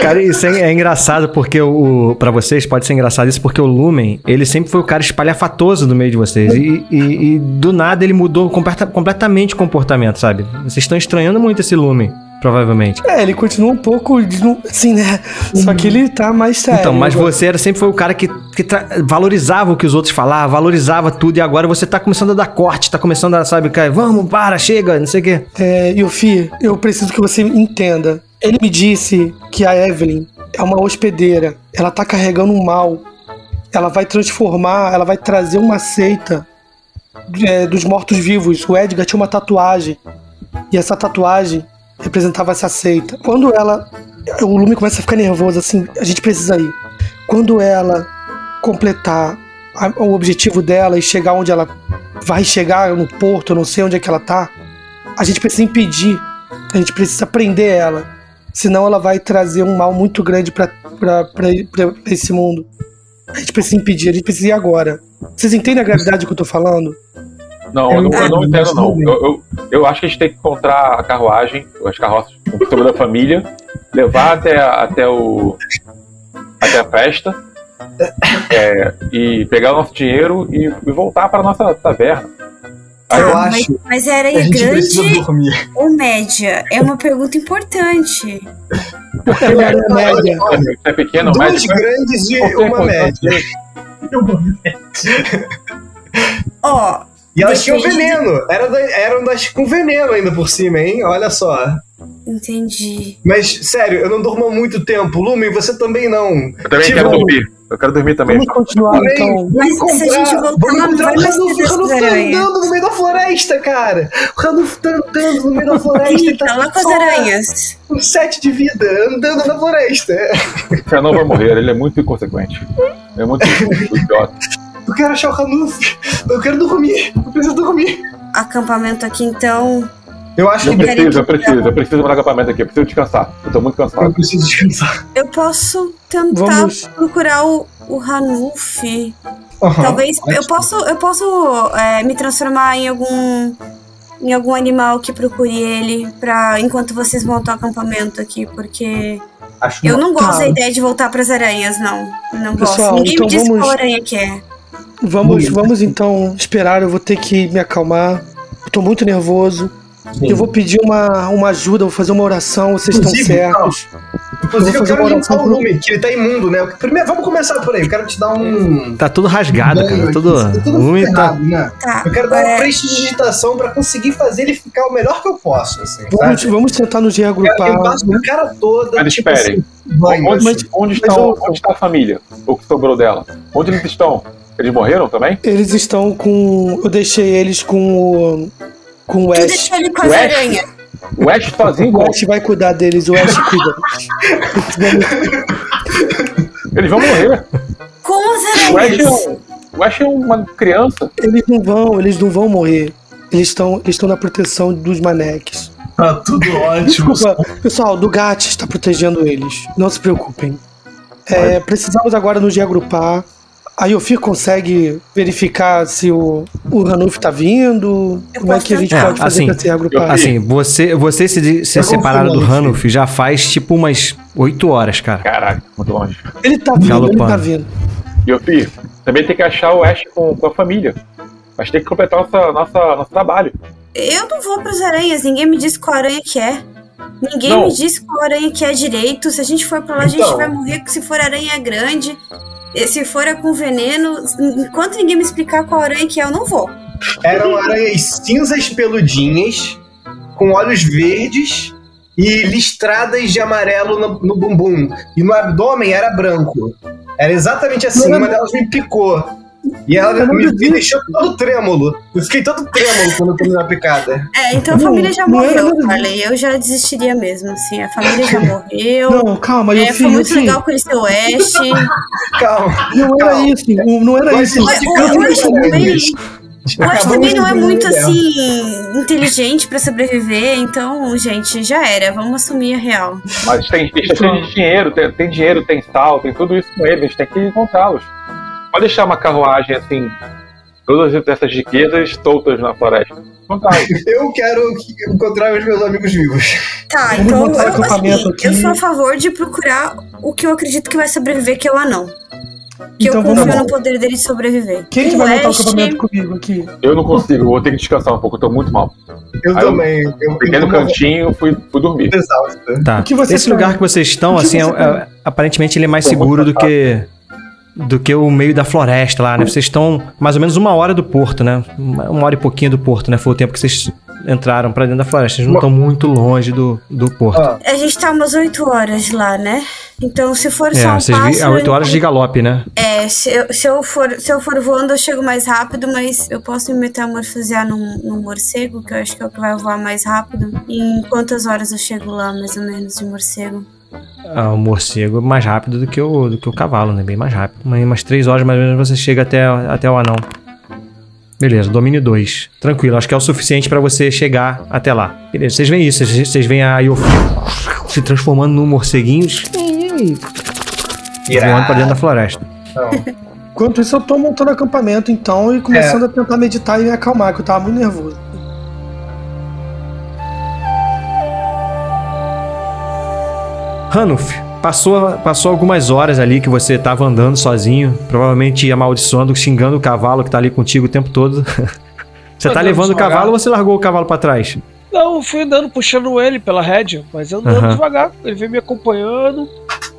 Cara, isso é, é engraçado porque o, o para vocês pode ser engraçado isso porque o Lumen, ele sempre foi o cara espalhafatoso do meio de vocês e, e, e do nada ele mudou completa, completamente o comportamento, sabe? Vocês estão estranhando muito esse Lumen. Provavelmente. É, ele continua um pouco, assim, né? Só que ele tá mais sério. Então, mas você era, sempre foi o cara que, que valorizava o que os outros falavam, valorizava tudo, e agora você tá começando a dar corte, tá começando a, sabe, cair, vamos, para, chega, não sei o quê. É, Yufi, eu preciso que você entenda. Ele me disse que a Evelyn é uma hospedeira, ela tá carregando um mal. Ela vai transformar, ela vai trazer uma seita é, dos mortos-vivos. O Edgar tinha uma tatuagem. E essa tatuagem representava essa seita. Quando ela. O Lume começa a ficar nervoso, assim, a gente precisa ir. Quando ela completar a, o objetivo dela e chegar onde ela vai chegar, no porto, eu não sei onde é que ela tá, a gente precisa impedir, a gente precisa prender ela. Senão ela vai trazer um mal muito grande para esse mundo. A gente precisa impedir, a gente precisa ir agora. Vocês entendem a gravidade que eu tô falando? Não, eu, eu não entendo, não. Eu, eu, eu, acho que a gente tem que encontrar a carruagem, as carroças com da família, levar até, até o. até a festa. É, e pegar o nosso dinheiro e, e voltar para a nossa taverna. Aí eu mas, acho. Mas era grande ou média? É uma pergunta importante. É, média. É pequeno, Duas média. grandes e uma média. Ó, e elas tinham veneno. Era da, eram das com veneno ainda por cima, hein? Olha só. Entendi. Mas, sério, eu não durmo há muito tempo. Lumen, você também não. Eu também Tipo, quero dormir. Eu quero dormir também. Vamos continuar Também. então. Mas Vamos se a gente comprar- voltar, vamos encontrar vai o Ranulf. O Ranulf tá andando no meio da floresta, cara. O Ranulf tá andando no meio da floresta. Ele tá lá com as aranhas. Com sete de vida, andando na floresta. Você não vai morrer, ele é muito inconsequente. Ele é muito idiota. Eu quero achar o Ranulf. Eu quero dormir. Eu preciso dormir. Acampamento aqui então. Eu acho Eu que preciso, eu preciso, eu preciso do acampamento aqui, eu preciso descansar. Eu tô muito eu cansado. preciso descansar. Eu posso tentar Vamos. procurar o, o Ranulf. Aham. Talvez eu posso, eu posso é, me transformar em algum em algum animal que procure ele para enquanto vocês montam o acampamento aqui, porque Acho eu não gosto Tá. da ideia de voltar pras aranhas, não. Não gosto. Pessoal, Ninguém então me disse vamos- qual aranha que é. Vamos, vamos então esperar. Eu vou ter que me acalmar. Eu tô muito nervoso. Sim. Eu vou pedir uma, uma ajuda, vou fazer uma oração, vocês estão Inclusive, certos. Inclusive, Eu eu quero limpar o Lumen, que ele tá imundo, né? Primeiro, vamos começar por aí. Eu quero te dar um. Tá tudo rasgado, banho cara. Tudo. Tá tudo tá. ferrado, né? Tá. Eu quero dar uma prestidigitação pra conseguir fazer ele ficar o melhor que eu posso, assim, Vamos, sabe? vamos tentar nos Eu reagrupar. limpar a cara toda, Mas tipo espere. assim, Onde, assim. onde, Mas estão, eu- onde está a família? O que sobrou dela? Onde eles estão? Eles morreram também? Eles estão com. Eu deixei eles com o. Com o tu Ash. deixou ele com as Ué? aranhas. O Ash sozinho? O Ash vai cuidar deles, o Ash cuida. Eles vão morrer. Com as O Ash, é aranhas. o Ash é uma criança. Eles não vão, eles não vão morrer. Eles estão eles estão na proteção dos maneques. Tá tudo ótimo. Desculpa, pessoal, do Gat está protegendo eles. Não se preocupem. É, precisamos agora nos reagrupar. A Yofir consegue verificar se o, o Ranulf tá vindo? Eu Como é que a gente tentar. pode fazer assim, pra se reagrupar? Assim, você, você se, se do Ranulf já faz tipo umas 8 horas, cara. Caraca, muito longe. ele tá vindo, ele galopando. tá vindo. E Pi, também tem que achar o Ash com, com a família. Mas tem que completar nossa, nossa, nosso trabalho. Eu não vou pras aranhas, ninguém me disse qual aranha que é. Ninguém Não. me disse qual aranha que é direito. Se a gente for pra lá, a gente Então. vai morrer se for aranha grande. Se for a com veneno, enquanto ninguém me explicar qual aranha que é, eu não vou. Eram aranhas cinzas peludinhas, com olhos verdes e listradas de amarelo no, no bumbum. E no abdômen era branco. Era exatamente assim. Uma delas me picou. E ela Eu não me, me deixou todo trêmulo. Eu fiquei todo trêmulo quando eu tomei uma picada. É, então a Não, família já era morreu, Farley. Eu já desistiria mesmo, assim. A família já morreu. Não, calma, É, Yofir, foi muito Yofir. legal conhecer o Ash. Calma. Não era Calma. isso, o- não era Mas isso. de O- o eu Ash também- isso. O Ash também não é muito assim inteligente pra sobreviver, então, gente, já era. Vamos assumir a real. Mas tem, tem de dinheiro, tem, tem dinheiro, tem sal, tem tudo isso com eles. A gente tem que encontrá-los. Pode deixar uma carruagem assim, todas essas riquezas soltas na floresta. Eu quero encontrar os meus amigos vivos. Tá, então eu, assim, aqui. eu sou a favor de procurar o que eu acredito que vai sobreviver, que é o anão. Que Então eu confio vamos- no poder dele de sobreviver. Quem que vai montar o acampamento comigo aqui? Eu não consigo, eu vou ter que descansar um pouco, eu tô muito mal. Eu Aí eu também. Eu, Fiquei no eu cantinho, fui, fui dormir. Tá. O que você Esse quer? lugar que vocês estão, assim, é- é- aparentemente ele é mais seguro do que do que o meio da floresta lá, né? Vocês estão mais ou menos uma hora do porto, né? Uma hora e pouquinho do porto, né? Foi o tempo que vocês entraram pra dentro da floresta. Vocês não estão muito longe do, do porto. Ó, A gente tá umas 8 horas lá, né? Então, se for é, só um vocês pássaro... 8 horas de galope, né? É, se eu, se, eu for, se eu for voando, eu chego mais rápido, mas eu posso me metamorfosear num, num morcego, que eu acho que é o que vai voar mais rápido. E em quantas horas eu chego lá, mais ou menos, de morcego? Ah, o morcego é mais rápido do que o, do que o cavalo, né? Bem mais rápido. Mas em umas 3 horas mais ou menos você chega até, até o anão. Beleza, domínio 2. Tranquilo, acho que é o suficiente pra você chegar até lá. Beleza, vocês veem isso, vocês, vocês veem a Yofi se transformando num morceguinho voando pra dentro da floresta. Não. Enquanto isso, eu tô montando acampamento, então, e começando a tentar meditar e me acalmar, que eu tava muito nervoso. Hanuf, passou, passou algumas horas ali que você tava andando sozinho, provavelmente amaldiçoando, xingando o cavalo que tá ali contigo o tempo todo. você tá Andando levando o devagar. cavalo ou você largou o cavalo pra trás? Não, eu fui andando, puxando ele pela rédea, mas andando devagar. Ele vem me acompanhando.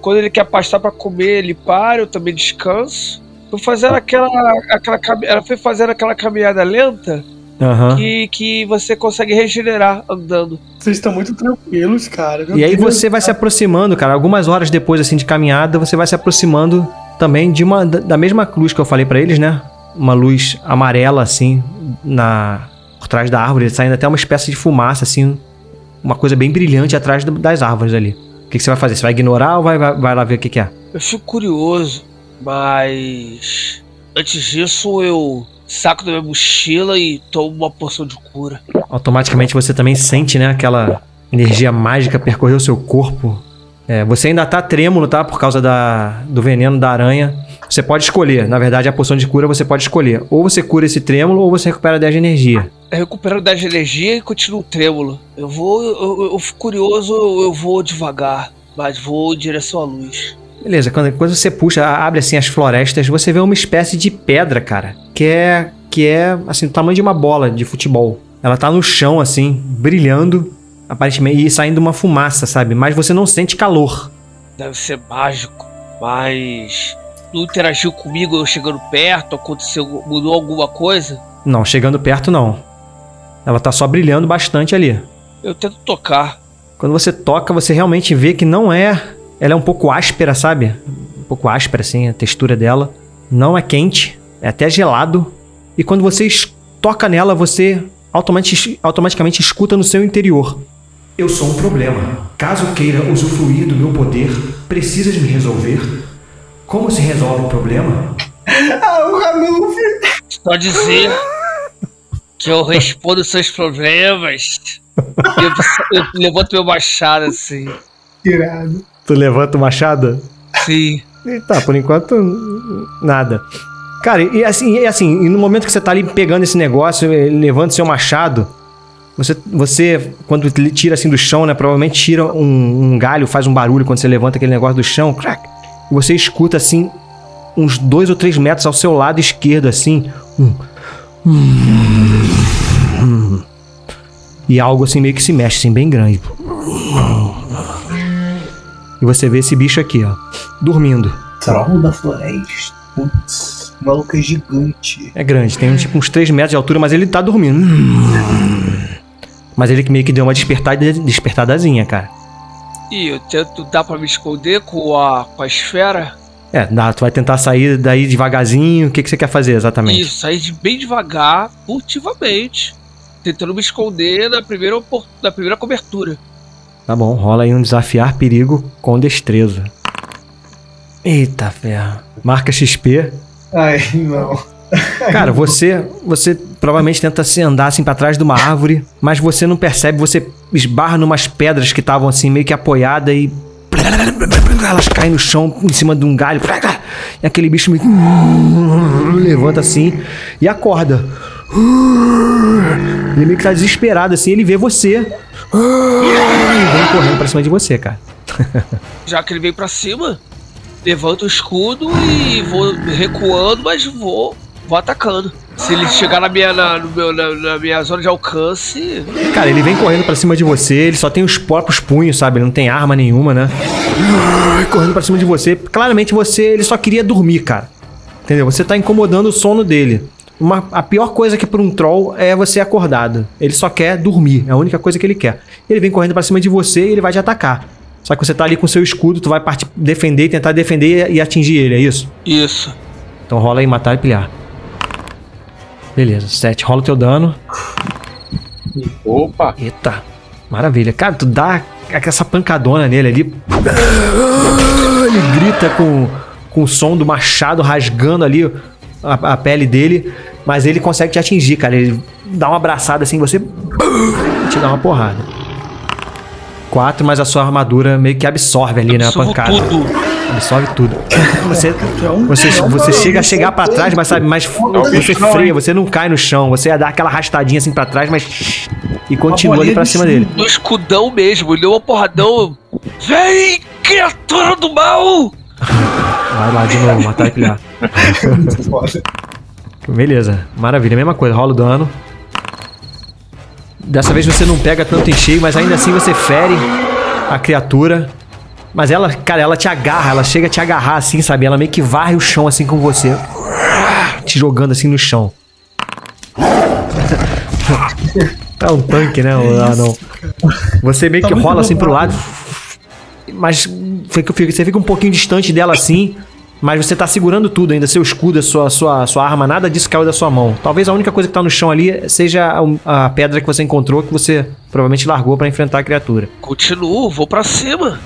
Quando ele quer pastar pra comer, ele para, eu também descanso. Fui fazendo aquela, aquela cami- Ela foi fazendo aquela caminhada lenta Aham. que, que você consegue regenerar andando. Vocês estão muito tranquilos, cara. Meu E aí Deus. você vai se aproximando, cara. Algumas horas depois, assim, de caminhada, você vai se aproximando também de uma da mesma luz que eu falei pra eles, né? Uma luz amarela, assim, na por trás da árvore, saindo até uma espécie de fumaça, assim, uma coisa bem brilhante atrás das árvores ali. O que, que você vai fazer? Você vai ignorar ou vai, vai, vai lá ver o que, que é? Eu fico curioso, mas antes disso eu saco da minha mochila e tomo uma porção de cura. automaticamente você também sente, né, aquela energia mágica percorrer o seu corpo. É, você ainda tá trêmulo, tá? Por causa da, do veneno da aranha. Você pode escolher. Na verdade, a poção de cura você pode escolher. Ou você cura esse trêmulo, ou você recupera 10 de energia. Eu recupero 10 de energia e continuo trêmulo. Eu vou, eu, eu- eu fico curioso, eu vou devagar, mas vou em direção à luz. Beleza, quando, quando você puxa, abre assim as florestas, você vê uma espécie de pedra, cara. Que é, que é assim, do tamanho de uma bola de futebol. Ela tá no chão, assim, brilhando, aparentemente, e saindo uma fumaça, sabe? Mas você não sente calor. Deve ser mágico, mas não interagiu comigo eu chegando perto, aconteceu, mudou alguma coisa. Não, chegando perto, não. Ela tá só brilhando bastante ali. Eu tento tocar. Quando você toca, você realmente vê que não é. Ela é um pouco áspera, sabe? Um pouco áspera, assim, a textura dela. Não é quente, é até gelado. E quando você toca nela, você automati- automaticamente escuta no seu interior. Eu sou um problema. Caso queira usufruir do meu poder, precisas me resolver. Como se resolve o problema? Ah, o Ranulf! Só dizer que eu respondo seus problemas. Eu, eu levanto meu machado assim. Tirado. Tu levanta o machado? Sim. E tá, por enquanto, nada. Cara, e assim, e assim, e no momento que você tá ali pegando esse negócio, eh, levando seu machado, você, você quando ele tira assim do chão, né, provavelmente tira um, um galho, faz um barulho quando você levanta aquele negócio do chão, crack, e você escuta assim, uns dois ou três metros ao seu lado esquerdo, assim, um, e algo assim meio que se mexe, assim, bem grande. E você vê esse bicho aqui, ó, dormindo. Troll da floresta. Putz, o maluco é gigante. É grande, tem tipo uns 3 metros de altura, mas ele tá dormindo. Mas ele que meio que deu uma despertada, despertadazinha, cara. E eu tento dar pra me esconder com a, com a esfera. É, dá, tu vai tentar sair daí devagarzinho. O que, que você quer fazer exatamente? Isso, sair de bem devagar, furtivamente. Tentando me esconder na primeira, na primeira cobertura. Tá bom, rola aí um desafiar perigo com destreza. Eita ferro. Marca XP. Ai, não. Cara, você você provavelmente tenta se andar assim pra trás de uma árvore, mas você não percebe, você esbarra numas pedras que estavam assim meio que apoiadas e elas caem no chão em cima de um galho. E aquele bicho meio que levanta assim e acorda. Ele meio que tá desesperado assim, ele vê você. E vem correndo pra cima de você, cara. Já que ele veio pra cima, levanto o escudo e vou recuando, mas vou, vou atacando. Se ele chegar na minha, na, meu- na- na minha zona de alcance, Cara, ele vem correndo pra cima de você, ele só tem os próprios punhos, sabe? Ele não tem arma nenhuma, né? Correndo pra cima de você. Claramente você, ele só queria dormir, cara. Entendeu? Você tá incomodando o sono dele. Uma, a pior coisa que pra um troll é você acordado. Ele só quer dormir, é a única coisa que ele quer. Ele vem correndo pra cima de você e ele vai te atacar. Só que você tá ali com seu escudo, tu vai partir, defender, tentar defender e atingir ele, é isso? isso. Então rola aí matar e pilhar. Beleza, 7. Rola o teu dano. Opa! Eita, maravilha. Cara, tu dá essa pancadona nele ali. Ele grita com, com o som do machado rasgando ali a, a pele dele. Mas ele consegue te atingir, cara. Ele dá uma abraçada assim, você. e te dá uma porrada. Quatro, mas a sua armadura meio que absorve ali, né? A Absorvo pancada. tudo. Absorve tudo. Você, você, você chega a chegar pra trás, mas sabe, mas você freia, você não cai no chão, você dá aquela arrastadinha assim pra trás, mas. E continua ali pra cima dele. No escudão mesmo, ele deu uma porradão. Vem, criatura do mal! Vai lá de novo, matar e pilhar. Foda. Beleza, maravilha, mesma coisa, rola o dano. Dessa vez você não pega tanto em cheio, mas ainda assim você fere a criatura. Mas ela, cara, ela te agarra, ela chega a te agarrar assim, sabe? Ela meio que varre o chão assim com você. Te jogando assim no chão. É um tanque, né? o anão. Você meio Tá que rola assim pro lado. Mas você fica um pouquinho distante dela assim. Mas você tá segurando tudo ainda, seu escudo, a sua, sua, sua arma, nada disso caiu da sua mão. Talvez a única coisa que tá no chão ali seja a, a pedra que você encontrou, que você provavelmente largou pra enfrentar a criatura. Continuo, vou pra cima.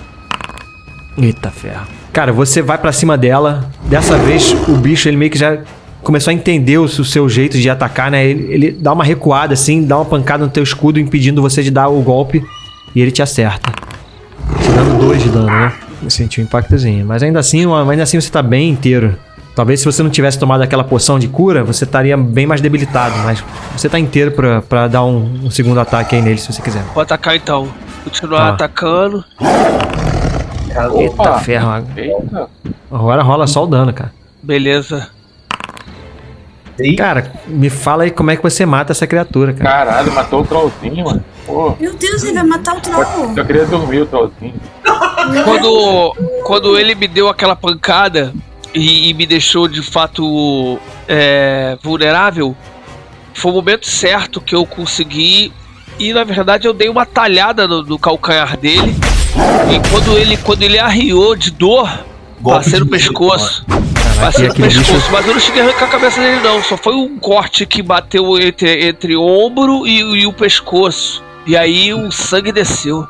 Eita ferro. Cara, você vai pra cima dela. Dessa vez o bicho ele meio que já começou a entender o, o seu jeito de atacar, né? Ele, ele dá uma recuada assim, dá uma pancada no teu escudo, impedindo você de dar o golpe. E ele te acerta. Te dando dois de dano, né? Sentiu um impactozinho. Mas ainda assim, ainda assim você tá bem inteiro. Talvez se você não tivesse tomado aquela poção de cura, você estaria bem mais debilitado. Mas você tá inteiro pra, pra dar um, um segundo ataque aí nele, se você quiser. Vou atacar então. Continuar Tá. atacando. Eita ferro. Eita. Agora rola só o dano, cara. Beleza. Cara, me fala aí como é que você mata essa criatura, cara. Caralho, matou o trollzinho, mano. Pô, Meu Deus, ele vai matar o troll. eu queria dormir o trollzinho. Quando, quando ele me deu aquela pancada e, e me deixou de fato é, vulnerável, foi o momento certo que eu consegui. E na verdade eu dei uma talhada no, no calcanhar dele. E quando ele, quando ele arriou de dor, Golpe passei no pescoço. Passei no pescoço, bicho. mas eu não cheguei a arrancar a cabeça dele, não. Só foi um corte que bateu entre, entre o ombro e, e o pescoço. E aí o sangue desceu.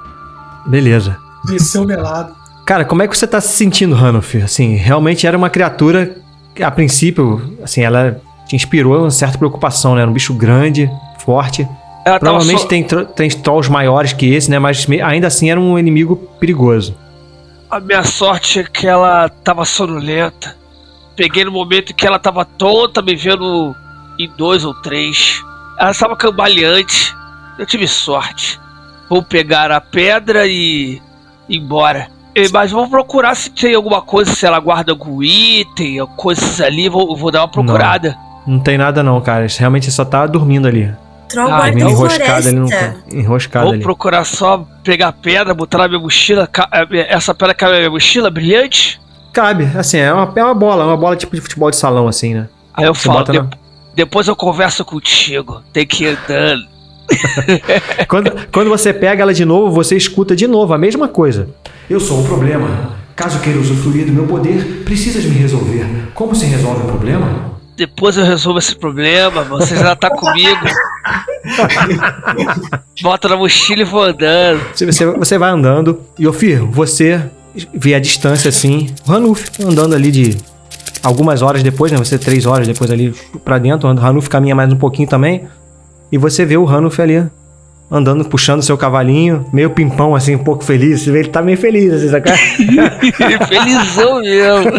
Beleza. Desceu melado. Cara, como é que você tá se sentindo, Hanuf? Assim, realmente era uma criatura que, a princípio, assim, ela te inspirou uma certa preocupação, né? Era um bicho grande, forte. Ela tava Provavelmente só- tem, tem trolls maiores que esse, né? Mas ainda assim era um inimigo perigoso. A minha sorte é que ela tava sonolenta. Peguei no momento que ela tava tonta, me vendo em dois ou três. Ela estava cambaleante. Eu tive sorte. Vou pegar a pedra e embora. Mas vou procurar se tem alguma coisa, se ela guarda algum item, coisas ali. Vou, vou dar uma procurada. Não tem nada não, cara. Isso realmente só tá dormindo ali. Troll Ah, guarda Dormindo a enroscado ali no. Enroscado Vou ali. procurar só pegar a pedra, botar na minha mochila. ca- eh, Essa pedra cabe na minha mochila, brilhante. Cabe, assim, é uma, é uma bola, é uma bola tipo de futebol de salão, assim, né? Aí eu Você falo, bota na- "Dep- depois eu converso contigo. Tem que ir andando. Quando, quando você pega ela de novo, você escuta de novo a mesma coisa. Eu sou um problema. Caso queira usufruir do meu poder, precisas me resolver. Como se resolve o problema? Depois eu resolvo esse problema, você já tá comigo. Bota na mochila e vou andando. Você, você, vai andando e, Ofir, você vê a distância assim, o Hanuf andando ali de algumas horas depois, né? Você três horas depois ali pra dentro, o Hanuf caminha mais um pouquinho também. E você vê o Hanuf ali andando, puxando seu cavalinho, meio pimpão assim, um pouco feliz. Você vê ele tá meio feliz, assim, sabe? Felizão mesmo.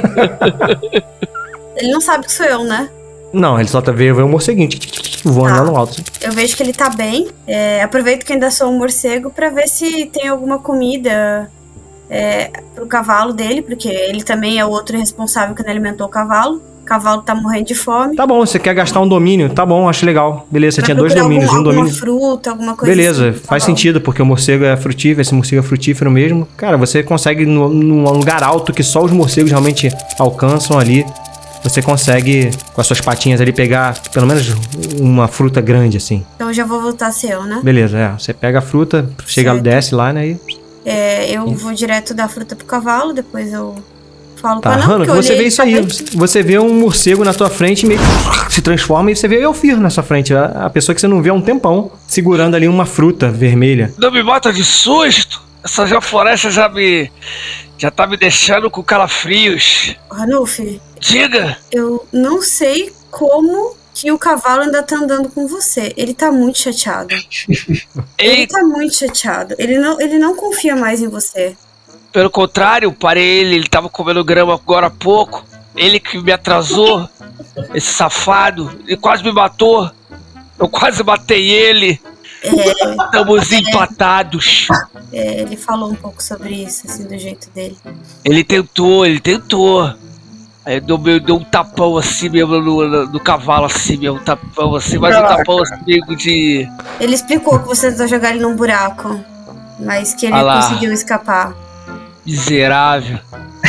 Ele não sabe que sou eu, né? Não, ele só tá vê, vê um morceguinho voando Tá. lá no alto. Eu vejo que ele tá bem. É, aproveito que ainda sou um morcego pra ver se tem alguma comida é, pro cavalo dele, porque ele também é o outro responsável que não alimentou o cavalo. O cavalo tá morrendo de fome. Tá bom, você quer gastar um domínio? Tá bom, acho legal. Beleza, você tinha dois domínios. alguma, um domínio. alguma fruta, alguma coisa Beleza, assim. faz Tá bom. sentido, porque o morcego é frutífero, esse morcego é frutífero mesmo. Cara, você consegue, no- num lugar alto que só os morcegos realmente alcançam ali, você consegue, com as suas patinhas ali, pegar pelo menos uma fruta grande, assim. Então eu já vou voltar a ser eu, né? Beleza, é. Você pega a fruta, chega, Certo. desce lá, né? E... É, eu vou direto dar fruta pro cavalo, depois eu falo Tá, ela. Hannah, você olhei vê isso aí. Você vê um morcego na tua frente, meio que se transforma e você vê o Elfir na sua frente. A a pessoa que você não vê há um tempão, segurando ali uma fruta vermelha. Não me mata de susto. Essa já floresta já me. Já tá me deixando com calafrios. Ranulf, Diga! eu não sei como que o cavalo ainda tá andando com você. Ele tá muito chateado. Ele Ele, tá muito chateado. Ele não, ele não confia mais em você. Pelo contrário, parei ele, ele tava comendo grama agora há pouco. Ele que me atrasou. Esse safado. Ele quase me matou. Eu quase matei ele. Estamos empatados. É, ele falou um pouco sobre isso, assim, do jeito dele. Ele tentou, ele tentou. Aí deu, deu um tapão assim mesmo no, no- no cavalo, assim mesmo, um tapão assim, mas um tapão assim meio de. Ele explicou que você tentou jogar ele num buraco, mas que ele Ah conseguiu escapar. Miserável.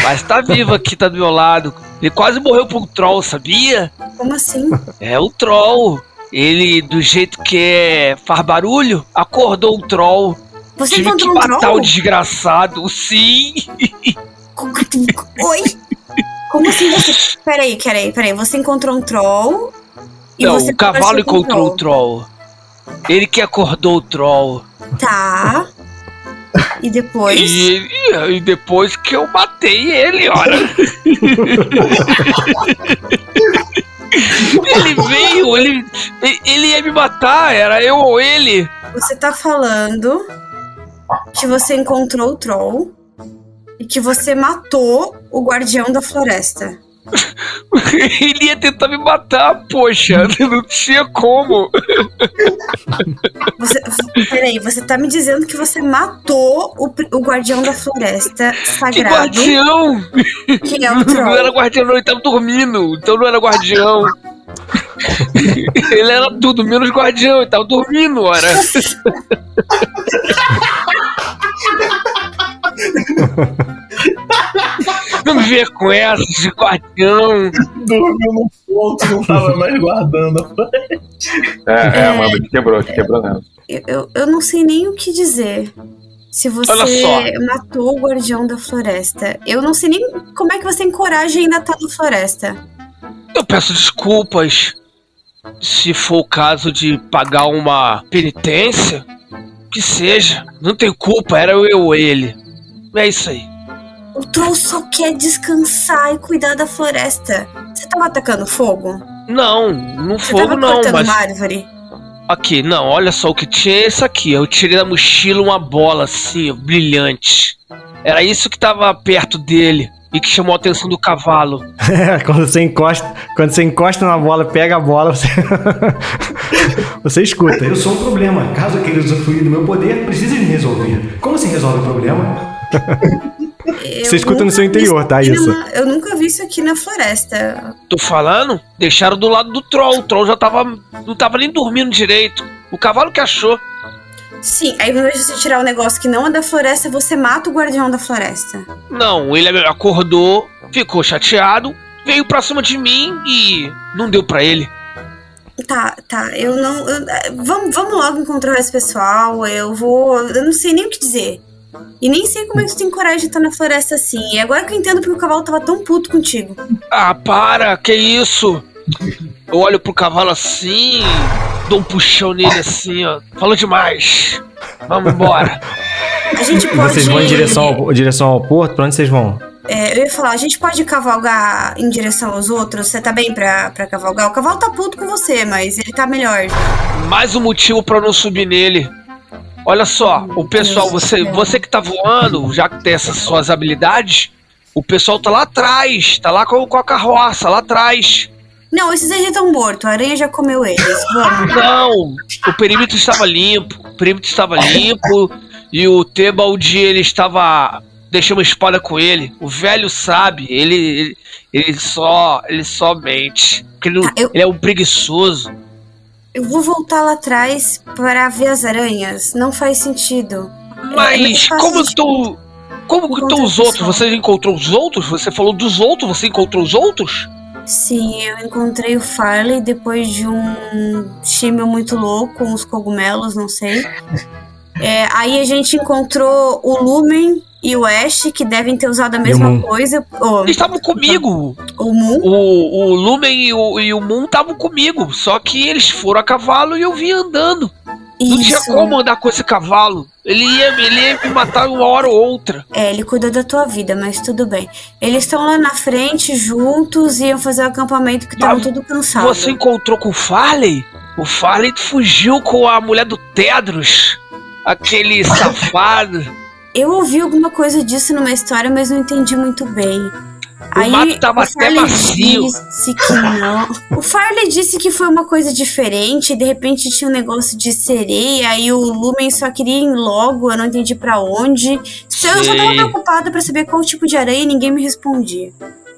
Mas tá vivo aqui, tá do meu lado. Ele quase morreu por um troll, sabia? Como assim? É um troll. Ele, do jeito que é, faz barulho, acordou o troll. Você Tive que encontrou um matar troll? o desgraçado, sim. Oi? Como assim você. Peraí, peraí, peraí. Você encontrou um troll. E Não, o cavalo encontrou o troll. Ele que acordou o troll. Tá. E depois. E, e depois que eu matei ele, olha. ele veio, ele, ele ia me matar, era eu ou ele. Você tá falando que você encontrou o troll e que você matou o guardião da floresta. Ele ia tentar me matar, poxa, não tinha como. Você, peraí, você tá me dizendo que você matou o, o guardião da floresta Que sagrado, guardião! que é o Não troll. era guardião, não, ele tava dormindo, então não era guardião. Ele era tudo, menos guardião, ele tava dormindo, ora. Não me venha com essa de guardião. Dormiu no ponto, não tava mais guardando. É, é, Amanda, te quebrou, te quebrou mesmo. Eu, eu, eu não sei nem o que dizer. Se você matou o guardião da floresta. Eu não sei nem como é que você encoraja ainda estar na floresta. Eu peço desculpas. Se for o caso de pagar uma penitência, que seja. Não tenho culpa, era eu ou ele. É isso aí. O troll só quer descansar e cuidar da floresta. Você tava atacando fogo? Não, no Você fogo tava não, cortando mas. uma árvore? Aqui, não, olha só o que tinha isso aqui. Eu tirei da mochila uma bola assim, brilhante. Era isso que tava perto dele e que chamou a atenção do cavalo. Quando você encosta, quando você encosta na bola, pega a bola, você, você escuta. Eu sou um problema. Caso eu queira usufruir do meu poder, precisa me resolver. Como se resolve o problema? Eu Você escuta no seu interior, tá, isso? na- Eu nunca vi isso aqui na floresta. Tô falando? Deixaram do lado do troll. O troll já tava. não tava nem dormindo direito. O cavalo que achou. Sim, aí ao invés de você tirar o negócio que não é da floresta, você mata o guardião da floresta. Não, ele acordou, ficou chateado, veio pra cima de mim e não deu pra ele. Tá, tá, eu não. eu- vamos, vamos logo encontrar esse pessoal. Eu vou. Eu não sei nem o que dizer. E nem sei como é que tu tem coragem de estar na floresta assim. E agora que eu entendo porque o cavalo tava tão puto contigo. Ah, para, que isso? Eu olho pro cavalo assim, dou um puxão nele assim, ó. Falou demais. Vamos embora. A gente pode. Vocês vão em direção ao, direção ao porto? Pra onde vocês vão? É, eu ia falar, a gente pode cavalgar em direção aos outros? Você tá bem pra, pra cavalgar? O cavalo tá puto com você, mas ele tá melhor. Mais um motivo pra eu não subir nele. Olha só, o pessoal, você, você que tá voando, já que tem essas suas habilidades, o pessoal tá lá atrás, tá lá com, com a carroça, lá atrás. Não, esses aí já estão mortos. A aranha já comeu eles. Vamos. Não, o perímetro estava limpo, o perímetro estava limpo e o Tebaldi ele estava deixou uma espada com ele. O velho sabe, ele ele, ele só ele só mente, ele, Tá, eu- ele é um preguiçoso. Eu vou voltar lá atrás para ver as aranhas. Não faz sentido. Mas como de- estão como que estão os outros? Você encontrou os outros? Você falou dos outros? Você encontrou os outros? Sim, eu encontrei o Farley depois de um time muito louco, com uns cogumelos, não sei. É, aí a gente encontrou o Lumen e o Ash, que devem ter usado a mesma coisa. O, Eles estavam comigo. o Moon. O, o Lumen e o, e o Moon estavam comigo. Só que eles foram a cavalo e eu vim andando. Não tinha Isso. como andar com esse cavalo. Ele ia, ele ia me matar uma hora ou outra. É, ele cuidou da tua vida, mas tudo bem. Eles estão lá na frente, juntos, iam fazer o acampamento que estavam Mas tudo cansados. Você encontrou com o Farley? O Farley fugiu com a mulher do Tedros. Aquele safado. Eu ouvi alguma coisa disso numa história, mas não entendi muito bem. O mato tava o até macio. disse que não. O Farley disse que foi uma coisa diferente, de repente tinha um negócio de sereia, e o Lumen só queria ir logo, eu não entendi pra onde. Eu só tava preocupada pra saber qual tipo de areia e ninguém me respondia.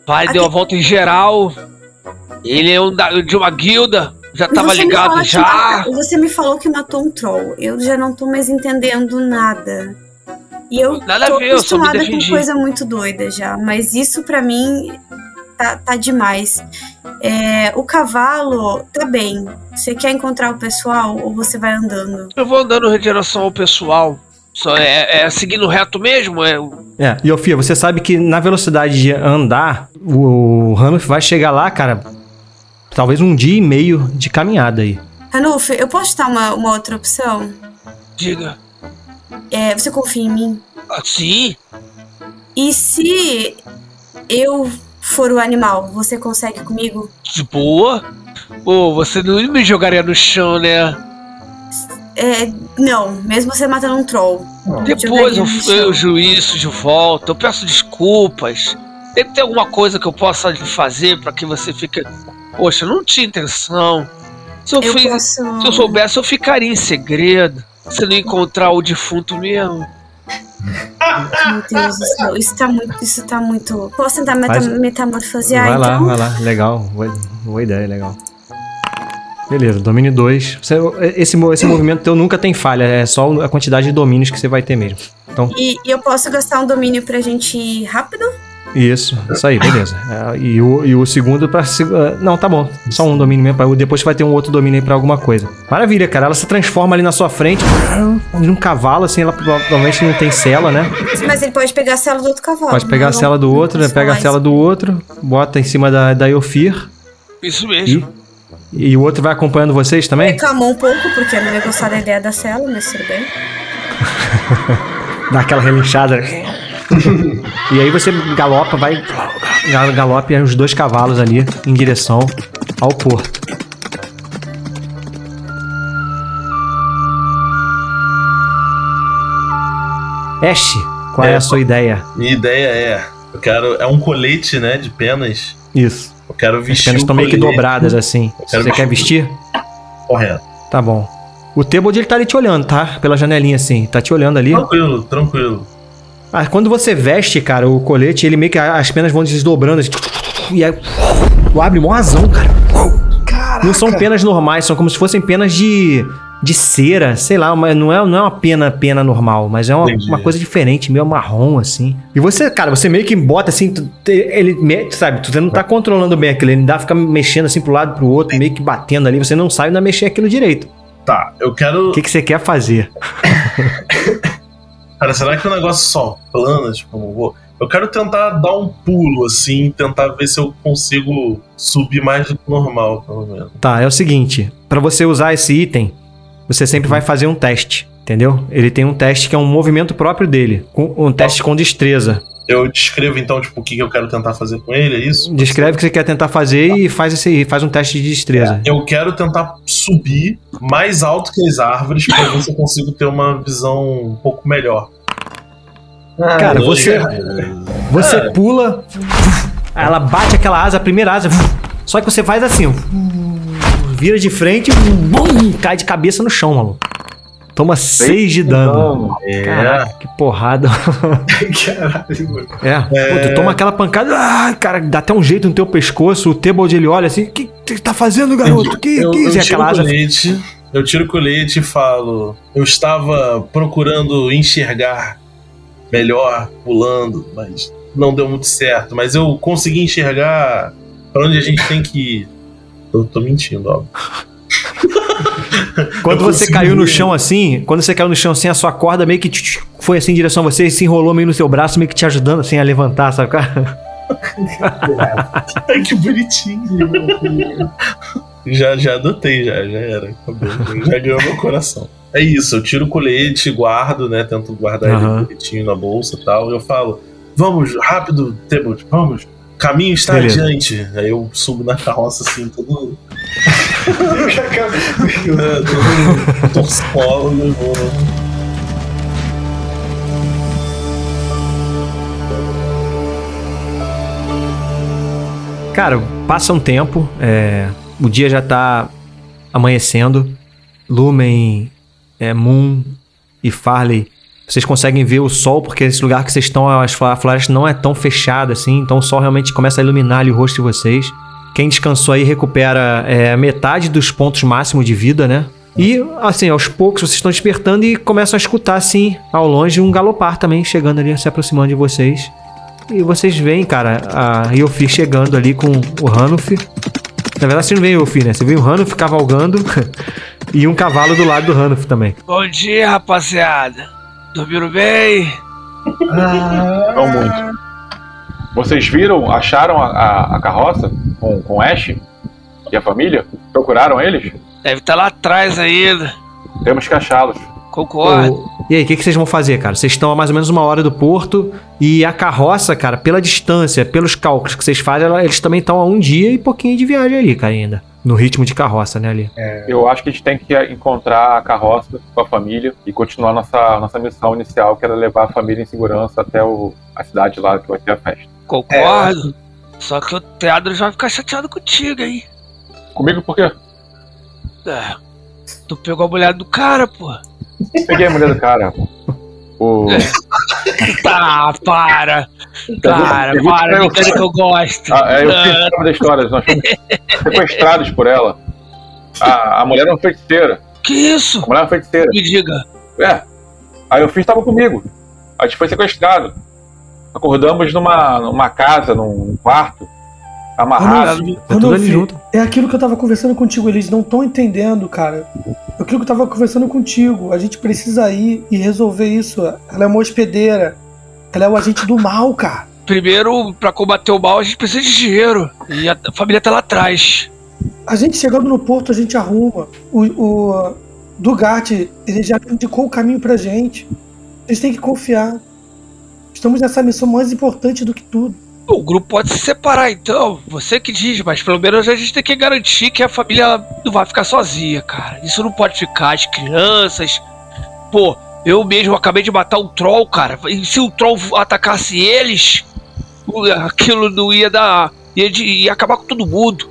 Farley deu a volta em geral. Ele é um da- de uma guilda. Já tava Você me ligado que já. mata- Você me falou que matou um troll. Eu já não tô mais entendendo nada. E eu Nada a tô ver, eu só me acostumada com defendi. coisa muito doida já. Mas isso pra mim tá, tá demais. É, o cavalo tá bem. Você quer encontrar o pessoal ou você vai andando? Eu vou andando em direção ao pessoal. Só é, é seguindo reto mesmo? É, É, e Ofia, você sabe que na velocidade de andar, o Ranulf vai chegar lá, cara, talvez um dia e meio de caminhada aí. Ranulf, eu posso te dar uma, uma outra opção? diga. É, você confia em mim? Assim? E se eu for o animal, você consegue comigo? De boa? Pô, você não me jogaria no chão, né? É, não, mesmo você matando um troll. Depois eu, eu juízo de volta, eu peço desculpas. Deve ter alguma coisa que eu possa fazer pra que você fique. Poxa, eu não tinha intenção. Se eu, Eu fiz- posso- se eu soubesse, eu ficaria em segredo. Se não encontrar o defunto mesmo. Meu Deus do céu, isso tá muito. Isso tá muito. Posso tentar meta Faz- metamorfosear vai lá, então? vai lá. Legal. Boa, boa ideia, legal. Beleza, domínio 2. Esse, esse movimento teu nunca tem falha, é só a quantidade de domínios que você vai ter mesmo. Então, E, e eu posso gastar um domínio pra gente ir rápido? Isso, isso aí, beleza. É, e, o, e o segundo pra. ah, Não, tá bom. Só um domínio mesmo. pra- Depois você vai ter um outro domínio aí pra alguma coisa. Maravilha, cara. Ela se transforma ali na sua frente, num cavalo, assim, ela provavelmente não tem cela, né? Mas ele pode pegar a cela do outro cavalo. Pode pegar a cela do outro, né? Pega a falar cela do outro, bota em cima da, da Eofir. Isso mesmo. E, e o outro vai acompanhando vocês também? Reclamou um pouco, porque eu não ia gostar da ideia da cela, mas tudo bem. Dá aquela relinchada. e aí você galopa, vai. gal- Galope os dois cavalos ali em direção ao porto. Ash, qual é, É. a sua ideia? Minha ideia é. Eu quero. É um colete, né? De penas. Isso. Eu quero As vestir. penas o estão meio que dobradas assim. Você quer vestir? Correto. Tá bom. O Tebold ele tá ali te olhando, tá? Pela janelinha assim. Tá te olhando ali. Tranquilo, tranquilo. Ah, quando você veste, cara, o colete, ele meio que as penas vão desdobrando assim, e aí tu abre mó razão, cara. Não são penas normais, são como se fossem penas de de cera, sei lá, mas não é, não é uma pena pena normal, mas é uma, uma coisa diferente, meio marrom assim. E você, cara, você meio que bota assim, tu- ele sabe, tu não tá controlando bem aquilo, ele dá fica mexendo assim pro lado pro outro, meio que batendo ali, você não sabe ainda mexer aquilo direito. Tá, eu quero. O que que você quer fazer? Cara, será que o negócio só plana? Tipo, não vou. Eu quero tentar dar um pulo, assim, tentar ver se eu consigo subir mais do que normal, pelo menos. Tá, é o seguinte, pra você usar esse item, você sempre vai fazer um teste, entendeu? Ele tem um teste que é um movimento próprio dele, um teste com destreza. Eu descrevo então, tipo, o que eu quero tentar fazer com ele, é isso? Descreve o que você quer tentar fazer e faz esse faz um teste de destreza. Eu quero tentar subir mais alto que as árvores pra ver se eu consigo ter uma visão um pouco melhor. Ah, Cara, você você É. pula, ela bate aquela asa, a primeira asa, só que você faz assim, vira de frente, bum, cai de cabeça no chão, maluco. Toma 6 de dano. É. Caraca, que porrada. Caralho, mano. É, Pô, tu toma aquela pancada, ah, cara, dá até um jeito no teu pescoço, o Tebold ele olha assim, o que você tá fazendo, garoto? Que, Eu, que eu isso? E tiro asa colete, eu tiro o colete e falo. Eu estava procurando enxergar melhor pulando, mas não deu muito certo. Mas eu consegui enxergar pra onde a gente tem que ir. Eu tô mentindo, óbvio. Quando Eu você caiu no chão assim, quando você caiu no chão assim, a sua corda meio que foi assim em direção a você e se enrolou meio no seu braço, meio que te ajudando assim a levantar, sabe? cara? Ai, que bonitinho. já, já adotei, já, já era. Já ganhou meu coração. É isso, eu tiro o colete, guardo, né? Tento guardar Aham. ele bonitinho na bolsa e tal. E eu falo, vamos, rápido, Tebot, vamos. Caminho está Beleza. adiante. Aí eu subo na carroça assim, todo. todo e vou. Cara, passa um tempo, é, o dia já tá amanhecendo. Lumen, é, Moon e Farley, vocês conseguem ver o sol, porque esse lugar que vocês estão, a floresta não é tão fechada assim, então o sol realmente começa a iluminar ali o rosto de vocês. Quem descansou aí recupera é, metade dos pontos máximos de vida, né? E, assim, aos poucos vocês estão despertando e começam a escutar, assim, ao longe, um galopar também chegando ali, se aproximando de vocês. e vocês veem, cara, a Yofi chegando ali com o Hanuf. Na verdade, você não vê a Yofi, né? Você vê o Hanuf cavalgando e um cavalo do lado do Hanuf também. Bom dia, rapaziada. Dormiram bem? Não muito. Vocês viram, acharam a, a- a carroça com, com Ash e a família? Procuraram eles? Deve estar lá atrás ainda. Temos que achá-los. Concordo. O- E aí, o que, que vocês vão fazer, cara? Vocês estão a mais ou menos uma hora do porto e a carroça, cara, pela distância, pelos cálculos que vocês fazem, ela- eles também estão a um dia e pouquinho de viagem ali, cara, ainda. No ritmo de carroça, né, ali. Eu acho que a gente tem que encontrar a carroça com a família e continuar nossa, nossa missão inicial, que era levar a família em segurança até o, a cidade lá que vai ter a festa. Concordo. Só que o teatro já vai ficar chateado contigo, hein? Comigo por quê? É. Tu pegou a mulher do cara, pô. Peguei a mulher do cara. O... Tá, para. Para, Pergunta para, me eu. engana que eu gosto. Ah, é, eu fiz da história, nós fomos sequestrados por ela. A, a mulher era uma feiticeira. Que isso? A mulher era uma feiticeira. Me diga. É. Aí eu fiz estava comigo. A gente foi sequestrado. Acordamos numa, numa casa, num quarto, amarrado. Tá tudo ali junto. É aquilo que eu tava conversando contigo, eles não estão entendendo, cara. É aquilo que eu tava conversando contigo. A gente precisa ir e resolver isso. Ela é uma hospedeira. Ela é o agente do mal, cara. Primeiro, pra combater o mal, a gente precisa de dinheiro. E a família tá lá atrás. A gente chegando no porto, a gente arruma. O, o Dugatti, ele já indicou o caminho pra gente. Vocês têm que confiar. Estamos nessa missão mais importante do que tudo. O grupo pode se separar, então. Você que diz, mas pelo menos a gente tem que garantir que a família não vai ficar sozinha, cara. Isso não pode ficar. As crianças. Pô, eu mesmo acabei de matar um troll, cara. E se o troll atacasse eles, aquilo não ia dar. ia, de- ia acabar com todo mundo.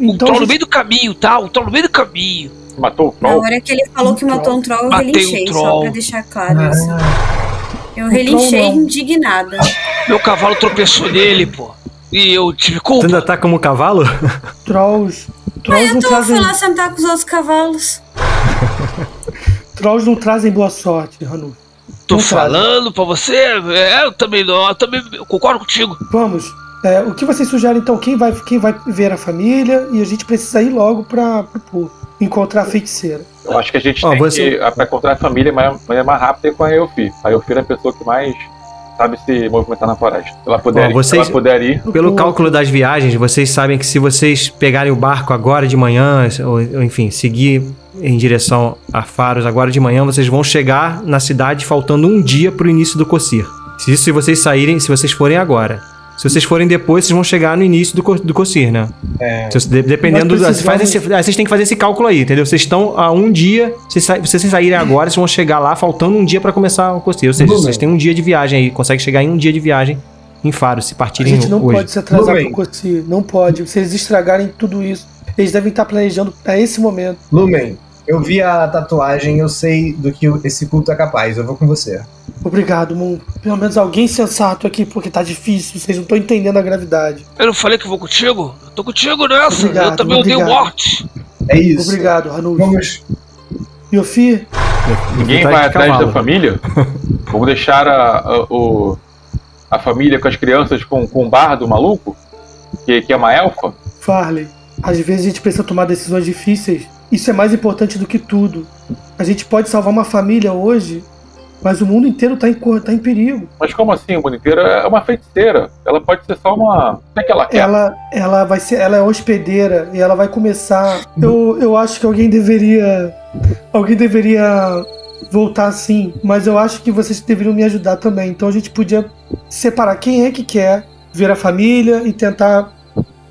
Um Então, troll a no gente- meio do caminho, tá? Um troll no meio do caminho. Matou o Na troll. hora que ele falou que matou um troll, eu Matei um relinchei, só troll. pra deixar claro isso. Eu relinchei indignada. Meu cavalo tropeçou nele, pô. E eu tive Tu culpa. ainda tá como cavalo? trolls. Mas Trolls não, eu tô trazem, fui lá sentar com os outros cavalos. trolls não trazem boa sorte, Hanu. Tô não trazem. falando pra você. É, eu também não. Eu também eu concordo contigo. Vamos. É, o que vocês sugerem então? Quem vai, quem vai ver a família e a gente precisa ir logo pra, pro porto, encontrar a feiticeira. Eu acho que a gente Ó, tem você- que, pra encontrar a família, é mais rápido é com a Eufi. A Eufi é a pessoa que mais sabe se movimentar na floresta. Se ela puder, ir, vocês- se ela puder ir, Pelo cálculo das viagens, vocês sabem que se vocês pegarem o barco agora de manhã, ou, ou, enfim, seguir em direção a Faros agora de manhã, vocês vão chegar na cidade faltando um dia pro início do Cossir. Se isso se vocês saírem, se vocês forem agora. Se vocês forem depois, vocês vão chegar no início do, do Cossir, né? É. Se- de- dependendo do. Vocês, fazem precisamos- esse- ah, vocês têm que fazer esse cálculo aí, entendeu? Vocês estão a um dia. Se sa- vocês saírem agora, vocês vão chegar lá faltando um dia pra começar o Cossir. Ou seja, vocês têm um dia de viagem aí, conseguem chegar em um dia de viagem em Faros, se A partirem gente não hoje. pode se atrasar Lumen. pro Coci. Não pode. Se eles estragarem tudo isso, eles devem estar planejando pra esse momento. Lumen, eu vi a tatuagem, eu sei do que esse culto é capaz. Eu vou com você. Obrigado, Moon. Pelo menos alguém sensato aqui, porque tá difícil. Vocês não estão entendendo a gravidade. Eu não falei que vou contigo? Eu tô contigo nessa. Obrigado, eu também odeio morte. É isso. Obrigado, Hanu. Vamos. Yofi, ninguém Tá vai atrás da família. Vamos deixar a, a, o- a família com as crianças com, com o bardo maluco, que, que é uma elfa. Farley, às vezes a gente precisa tomar decisões difíceis. Isso é mais importante do que tudo. A gente pode salvar uma família hoje, mas o mundo inteiro tá em, tá em perigo. Mas como assim, o mundo inteiro é uma feiticeira? Ela pode ser só uma. O que é que ela quer? Ela, ela vai ser, ela é hospedeira e ela vai começar. Eu, eu acho que alguém deveria, alguém deveria voltar assim, mas eu acho que vocês deveriam me ajudar também. Então a gente podia separar quem é que quer ver a família e tentar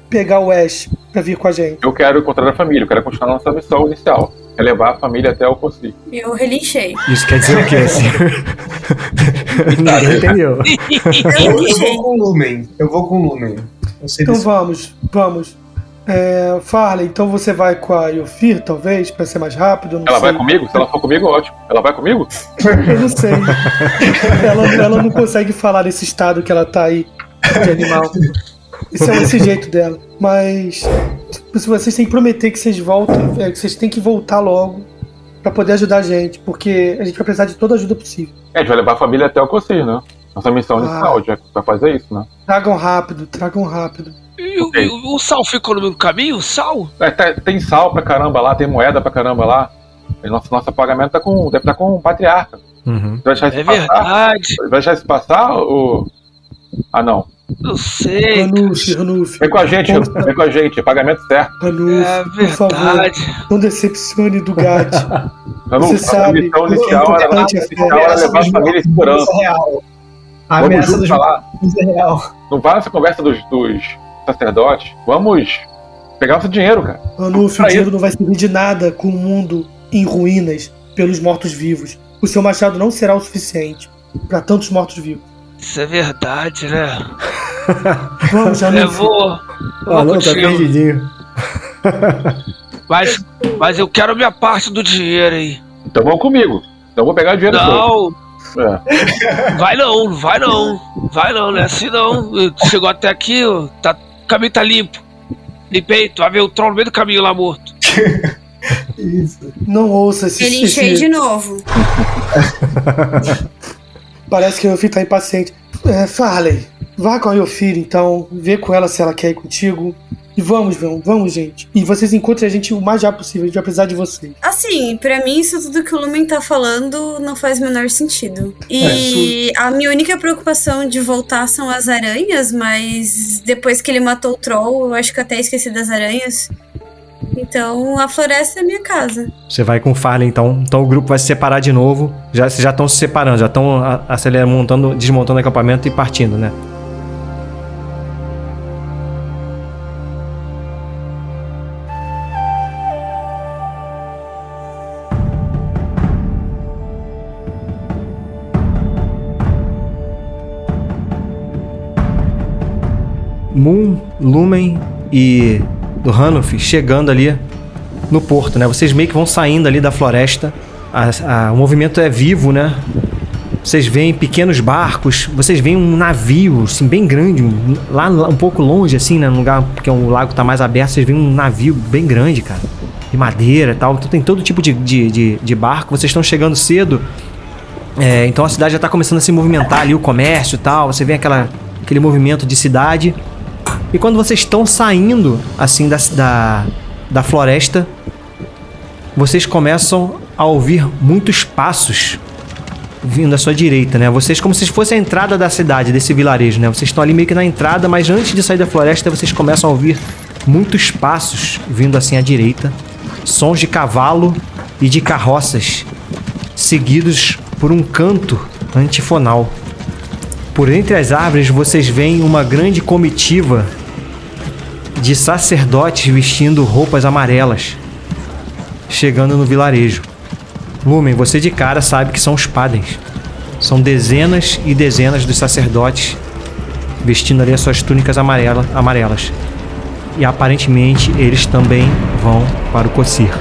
pegar o Ash pra vir com a gente. Eu quero encontrar a família, eu quero continuar nossa missão inicial. É levar a família até o Consi. Eu relinchei. Isso quer dizer o quê, assim? Ninguém entendeu. Eu Eu, vou com o Lumen. Eu vou com o Lumen. Eu sei Então desse- vamos, vamos. É, Farley, então você vai com a Yofir, talvez, pra ser mais rápido? Ela sei. vai comigo? Se ela for comigo, ótimo. Ela vai comigo? Eu não sei. ela, ela não consegue falar nesse estado que ela tá aí de animal. Esse é esse jeito dela. Mas se vocês têm que prometer que vocês voltam, é, que vocês têm que voltar logo pra poder ajudar a gente, porque a gente vai precisar de toda a ajuda possível. É, a gente vai levar a família até o Consi, né? Nossa missão Ah. inicial, já vai fazer isso, né? Tragam rápido, tragam rápido. E, o- Ok. e o, o sal ficou no meio do caminho? O sal? É, tá- tem sal pra caramba lá, tem moeda pra caramba lá. E nosso, nosso pagamento tá com, deve estar com o patriarca. Uhum. Vai deixar isso É passar? verdade. Vai deixar isso passar ou. Ah, não. Não sei. Ranulf, Ranulf. Vem com a gente, vem com a gente, pagamento certo. Ranulf, É por favor, verdade. não decepcione do Gad. Vamos, Você sabe, missão o inicial era, é inicial era levar a família em segurança. Isso é real. A Vamos ameaça dos mortos é real. Não vai nessa conversa dos, dos sacerdotes. Vamos pegar nosso dinheiro, cara. Ranulf, o dinheiro não vai servir de nada com o mundo em ruínas pelos mortos-vivos. O seu machado não será o suficiente para tantos mortos-vivos. Isso é verdade, né? Vamos, Eu Ranulf. vou. Eu vou Ah, não, tá perdidinho. Mas, mas eu quero minha parte do dinheiro aí. Então vamos comigo. Então eu vou pegar o dinheiro. Não, É. vai não, vai não. Vai não, não é assim não. Chegou até aqui, ó, tá, o caminho tá limpo. Limpei, tu vai ver o troll no meio do caminho lá morto. Isso. Não ouça esse. Ele esse- enchei de novo. Parece que o Yofi tá impaciente. É, Farley, vá com a Yofir então, vê com ela se ela quer ir contigo. E vamos, vamos, vamos, gente. E vocês encontrem a gente o mais rápido possível, a gente vai precisar de vocês. Assim, pra mim, isso tudo que o Lumen tá falando não faz o menor sentido. E a minha única preocupação de voltar são as aranhas, mas depois que ele matou o troll, eu acho que eu até esqueci das aranhas. Então a floresta é minha casa. Você vai com o Farley, então. Então o grupo vai se separar de novo. Já, vocês já estão se separando, já estão acelerando, montando, desmontando o acampamento e partindo, né? Moon, Lumen e do Hanuf chegando ali no porto, né? Vocês meio que vão saindo ali da floresta. A- a- o movimento é vivo, né? Vocês veem pequenos barcos, vocês veem um navio, assim, bem grande, um- lá, lá um pouco longe, assim, né? Num lugar porque o lago tá mais aberto, vocês veem um navio bem grande, cara. De madeira e tal. Então tem todo tipo de, de, de, de barco. Vocês estão chegando cedo. É, então a cidade já tá começando a se movimentar ali, o comércio e tal. Você vê aquela, aquele movimento de cidade. E quando vocês estão saindo, assim, da, da, da floresta, vocês começam a ouvir muitos passos vindo à sua direita, né? Vocês como se fosse a entrada da cidade, desse vilarejo, né? Vocês estão ali meio que na entrada, mas antes de sair da floresta, vocês começam a ouvir muitos passos vindo assim à direita, sons de cavalo e de carroças, seguidos por um canto antifonal. Por entre as árvores, vocês veem uma grande comitiva de sacerdotes vestindo roupas amarelas, chegando no vilarejo. Lumen, você de cara sabe que são os padens. São dezenas e dezenas dos sacerdotes vestindo ali as suas túnicas amarela, amarelas. E aparentemente eles também vão para o Cossir.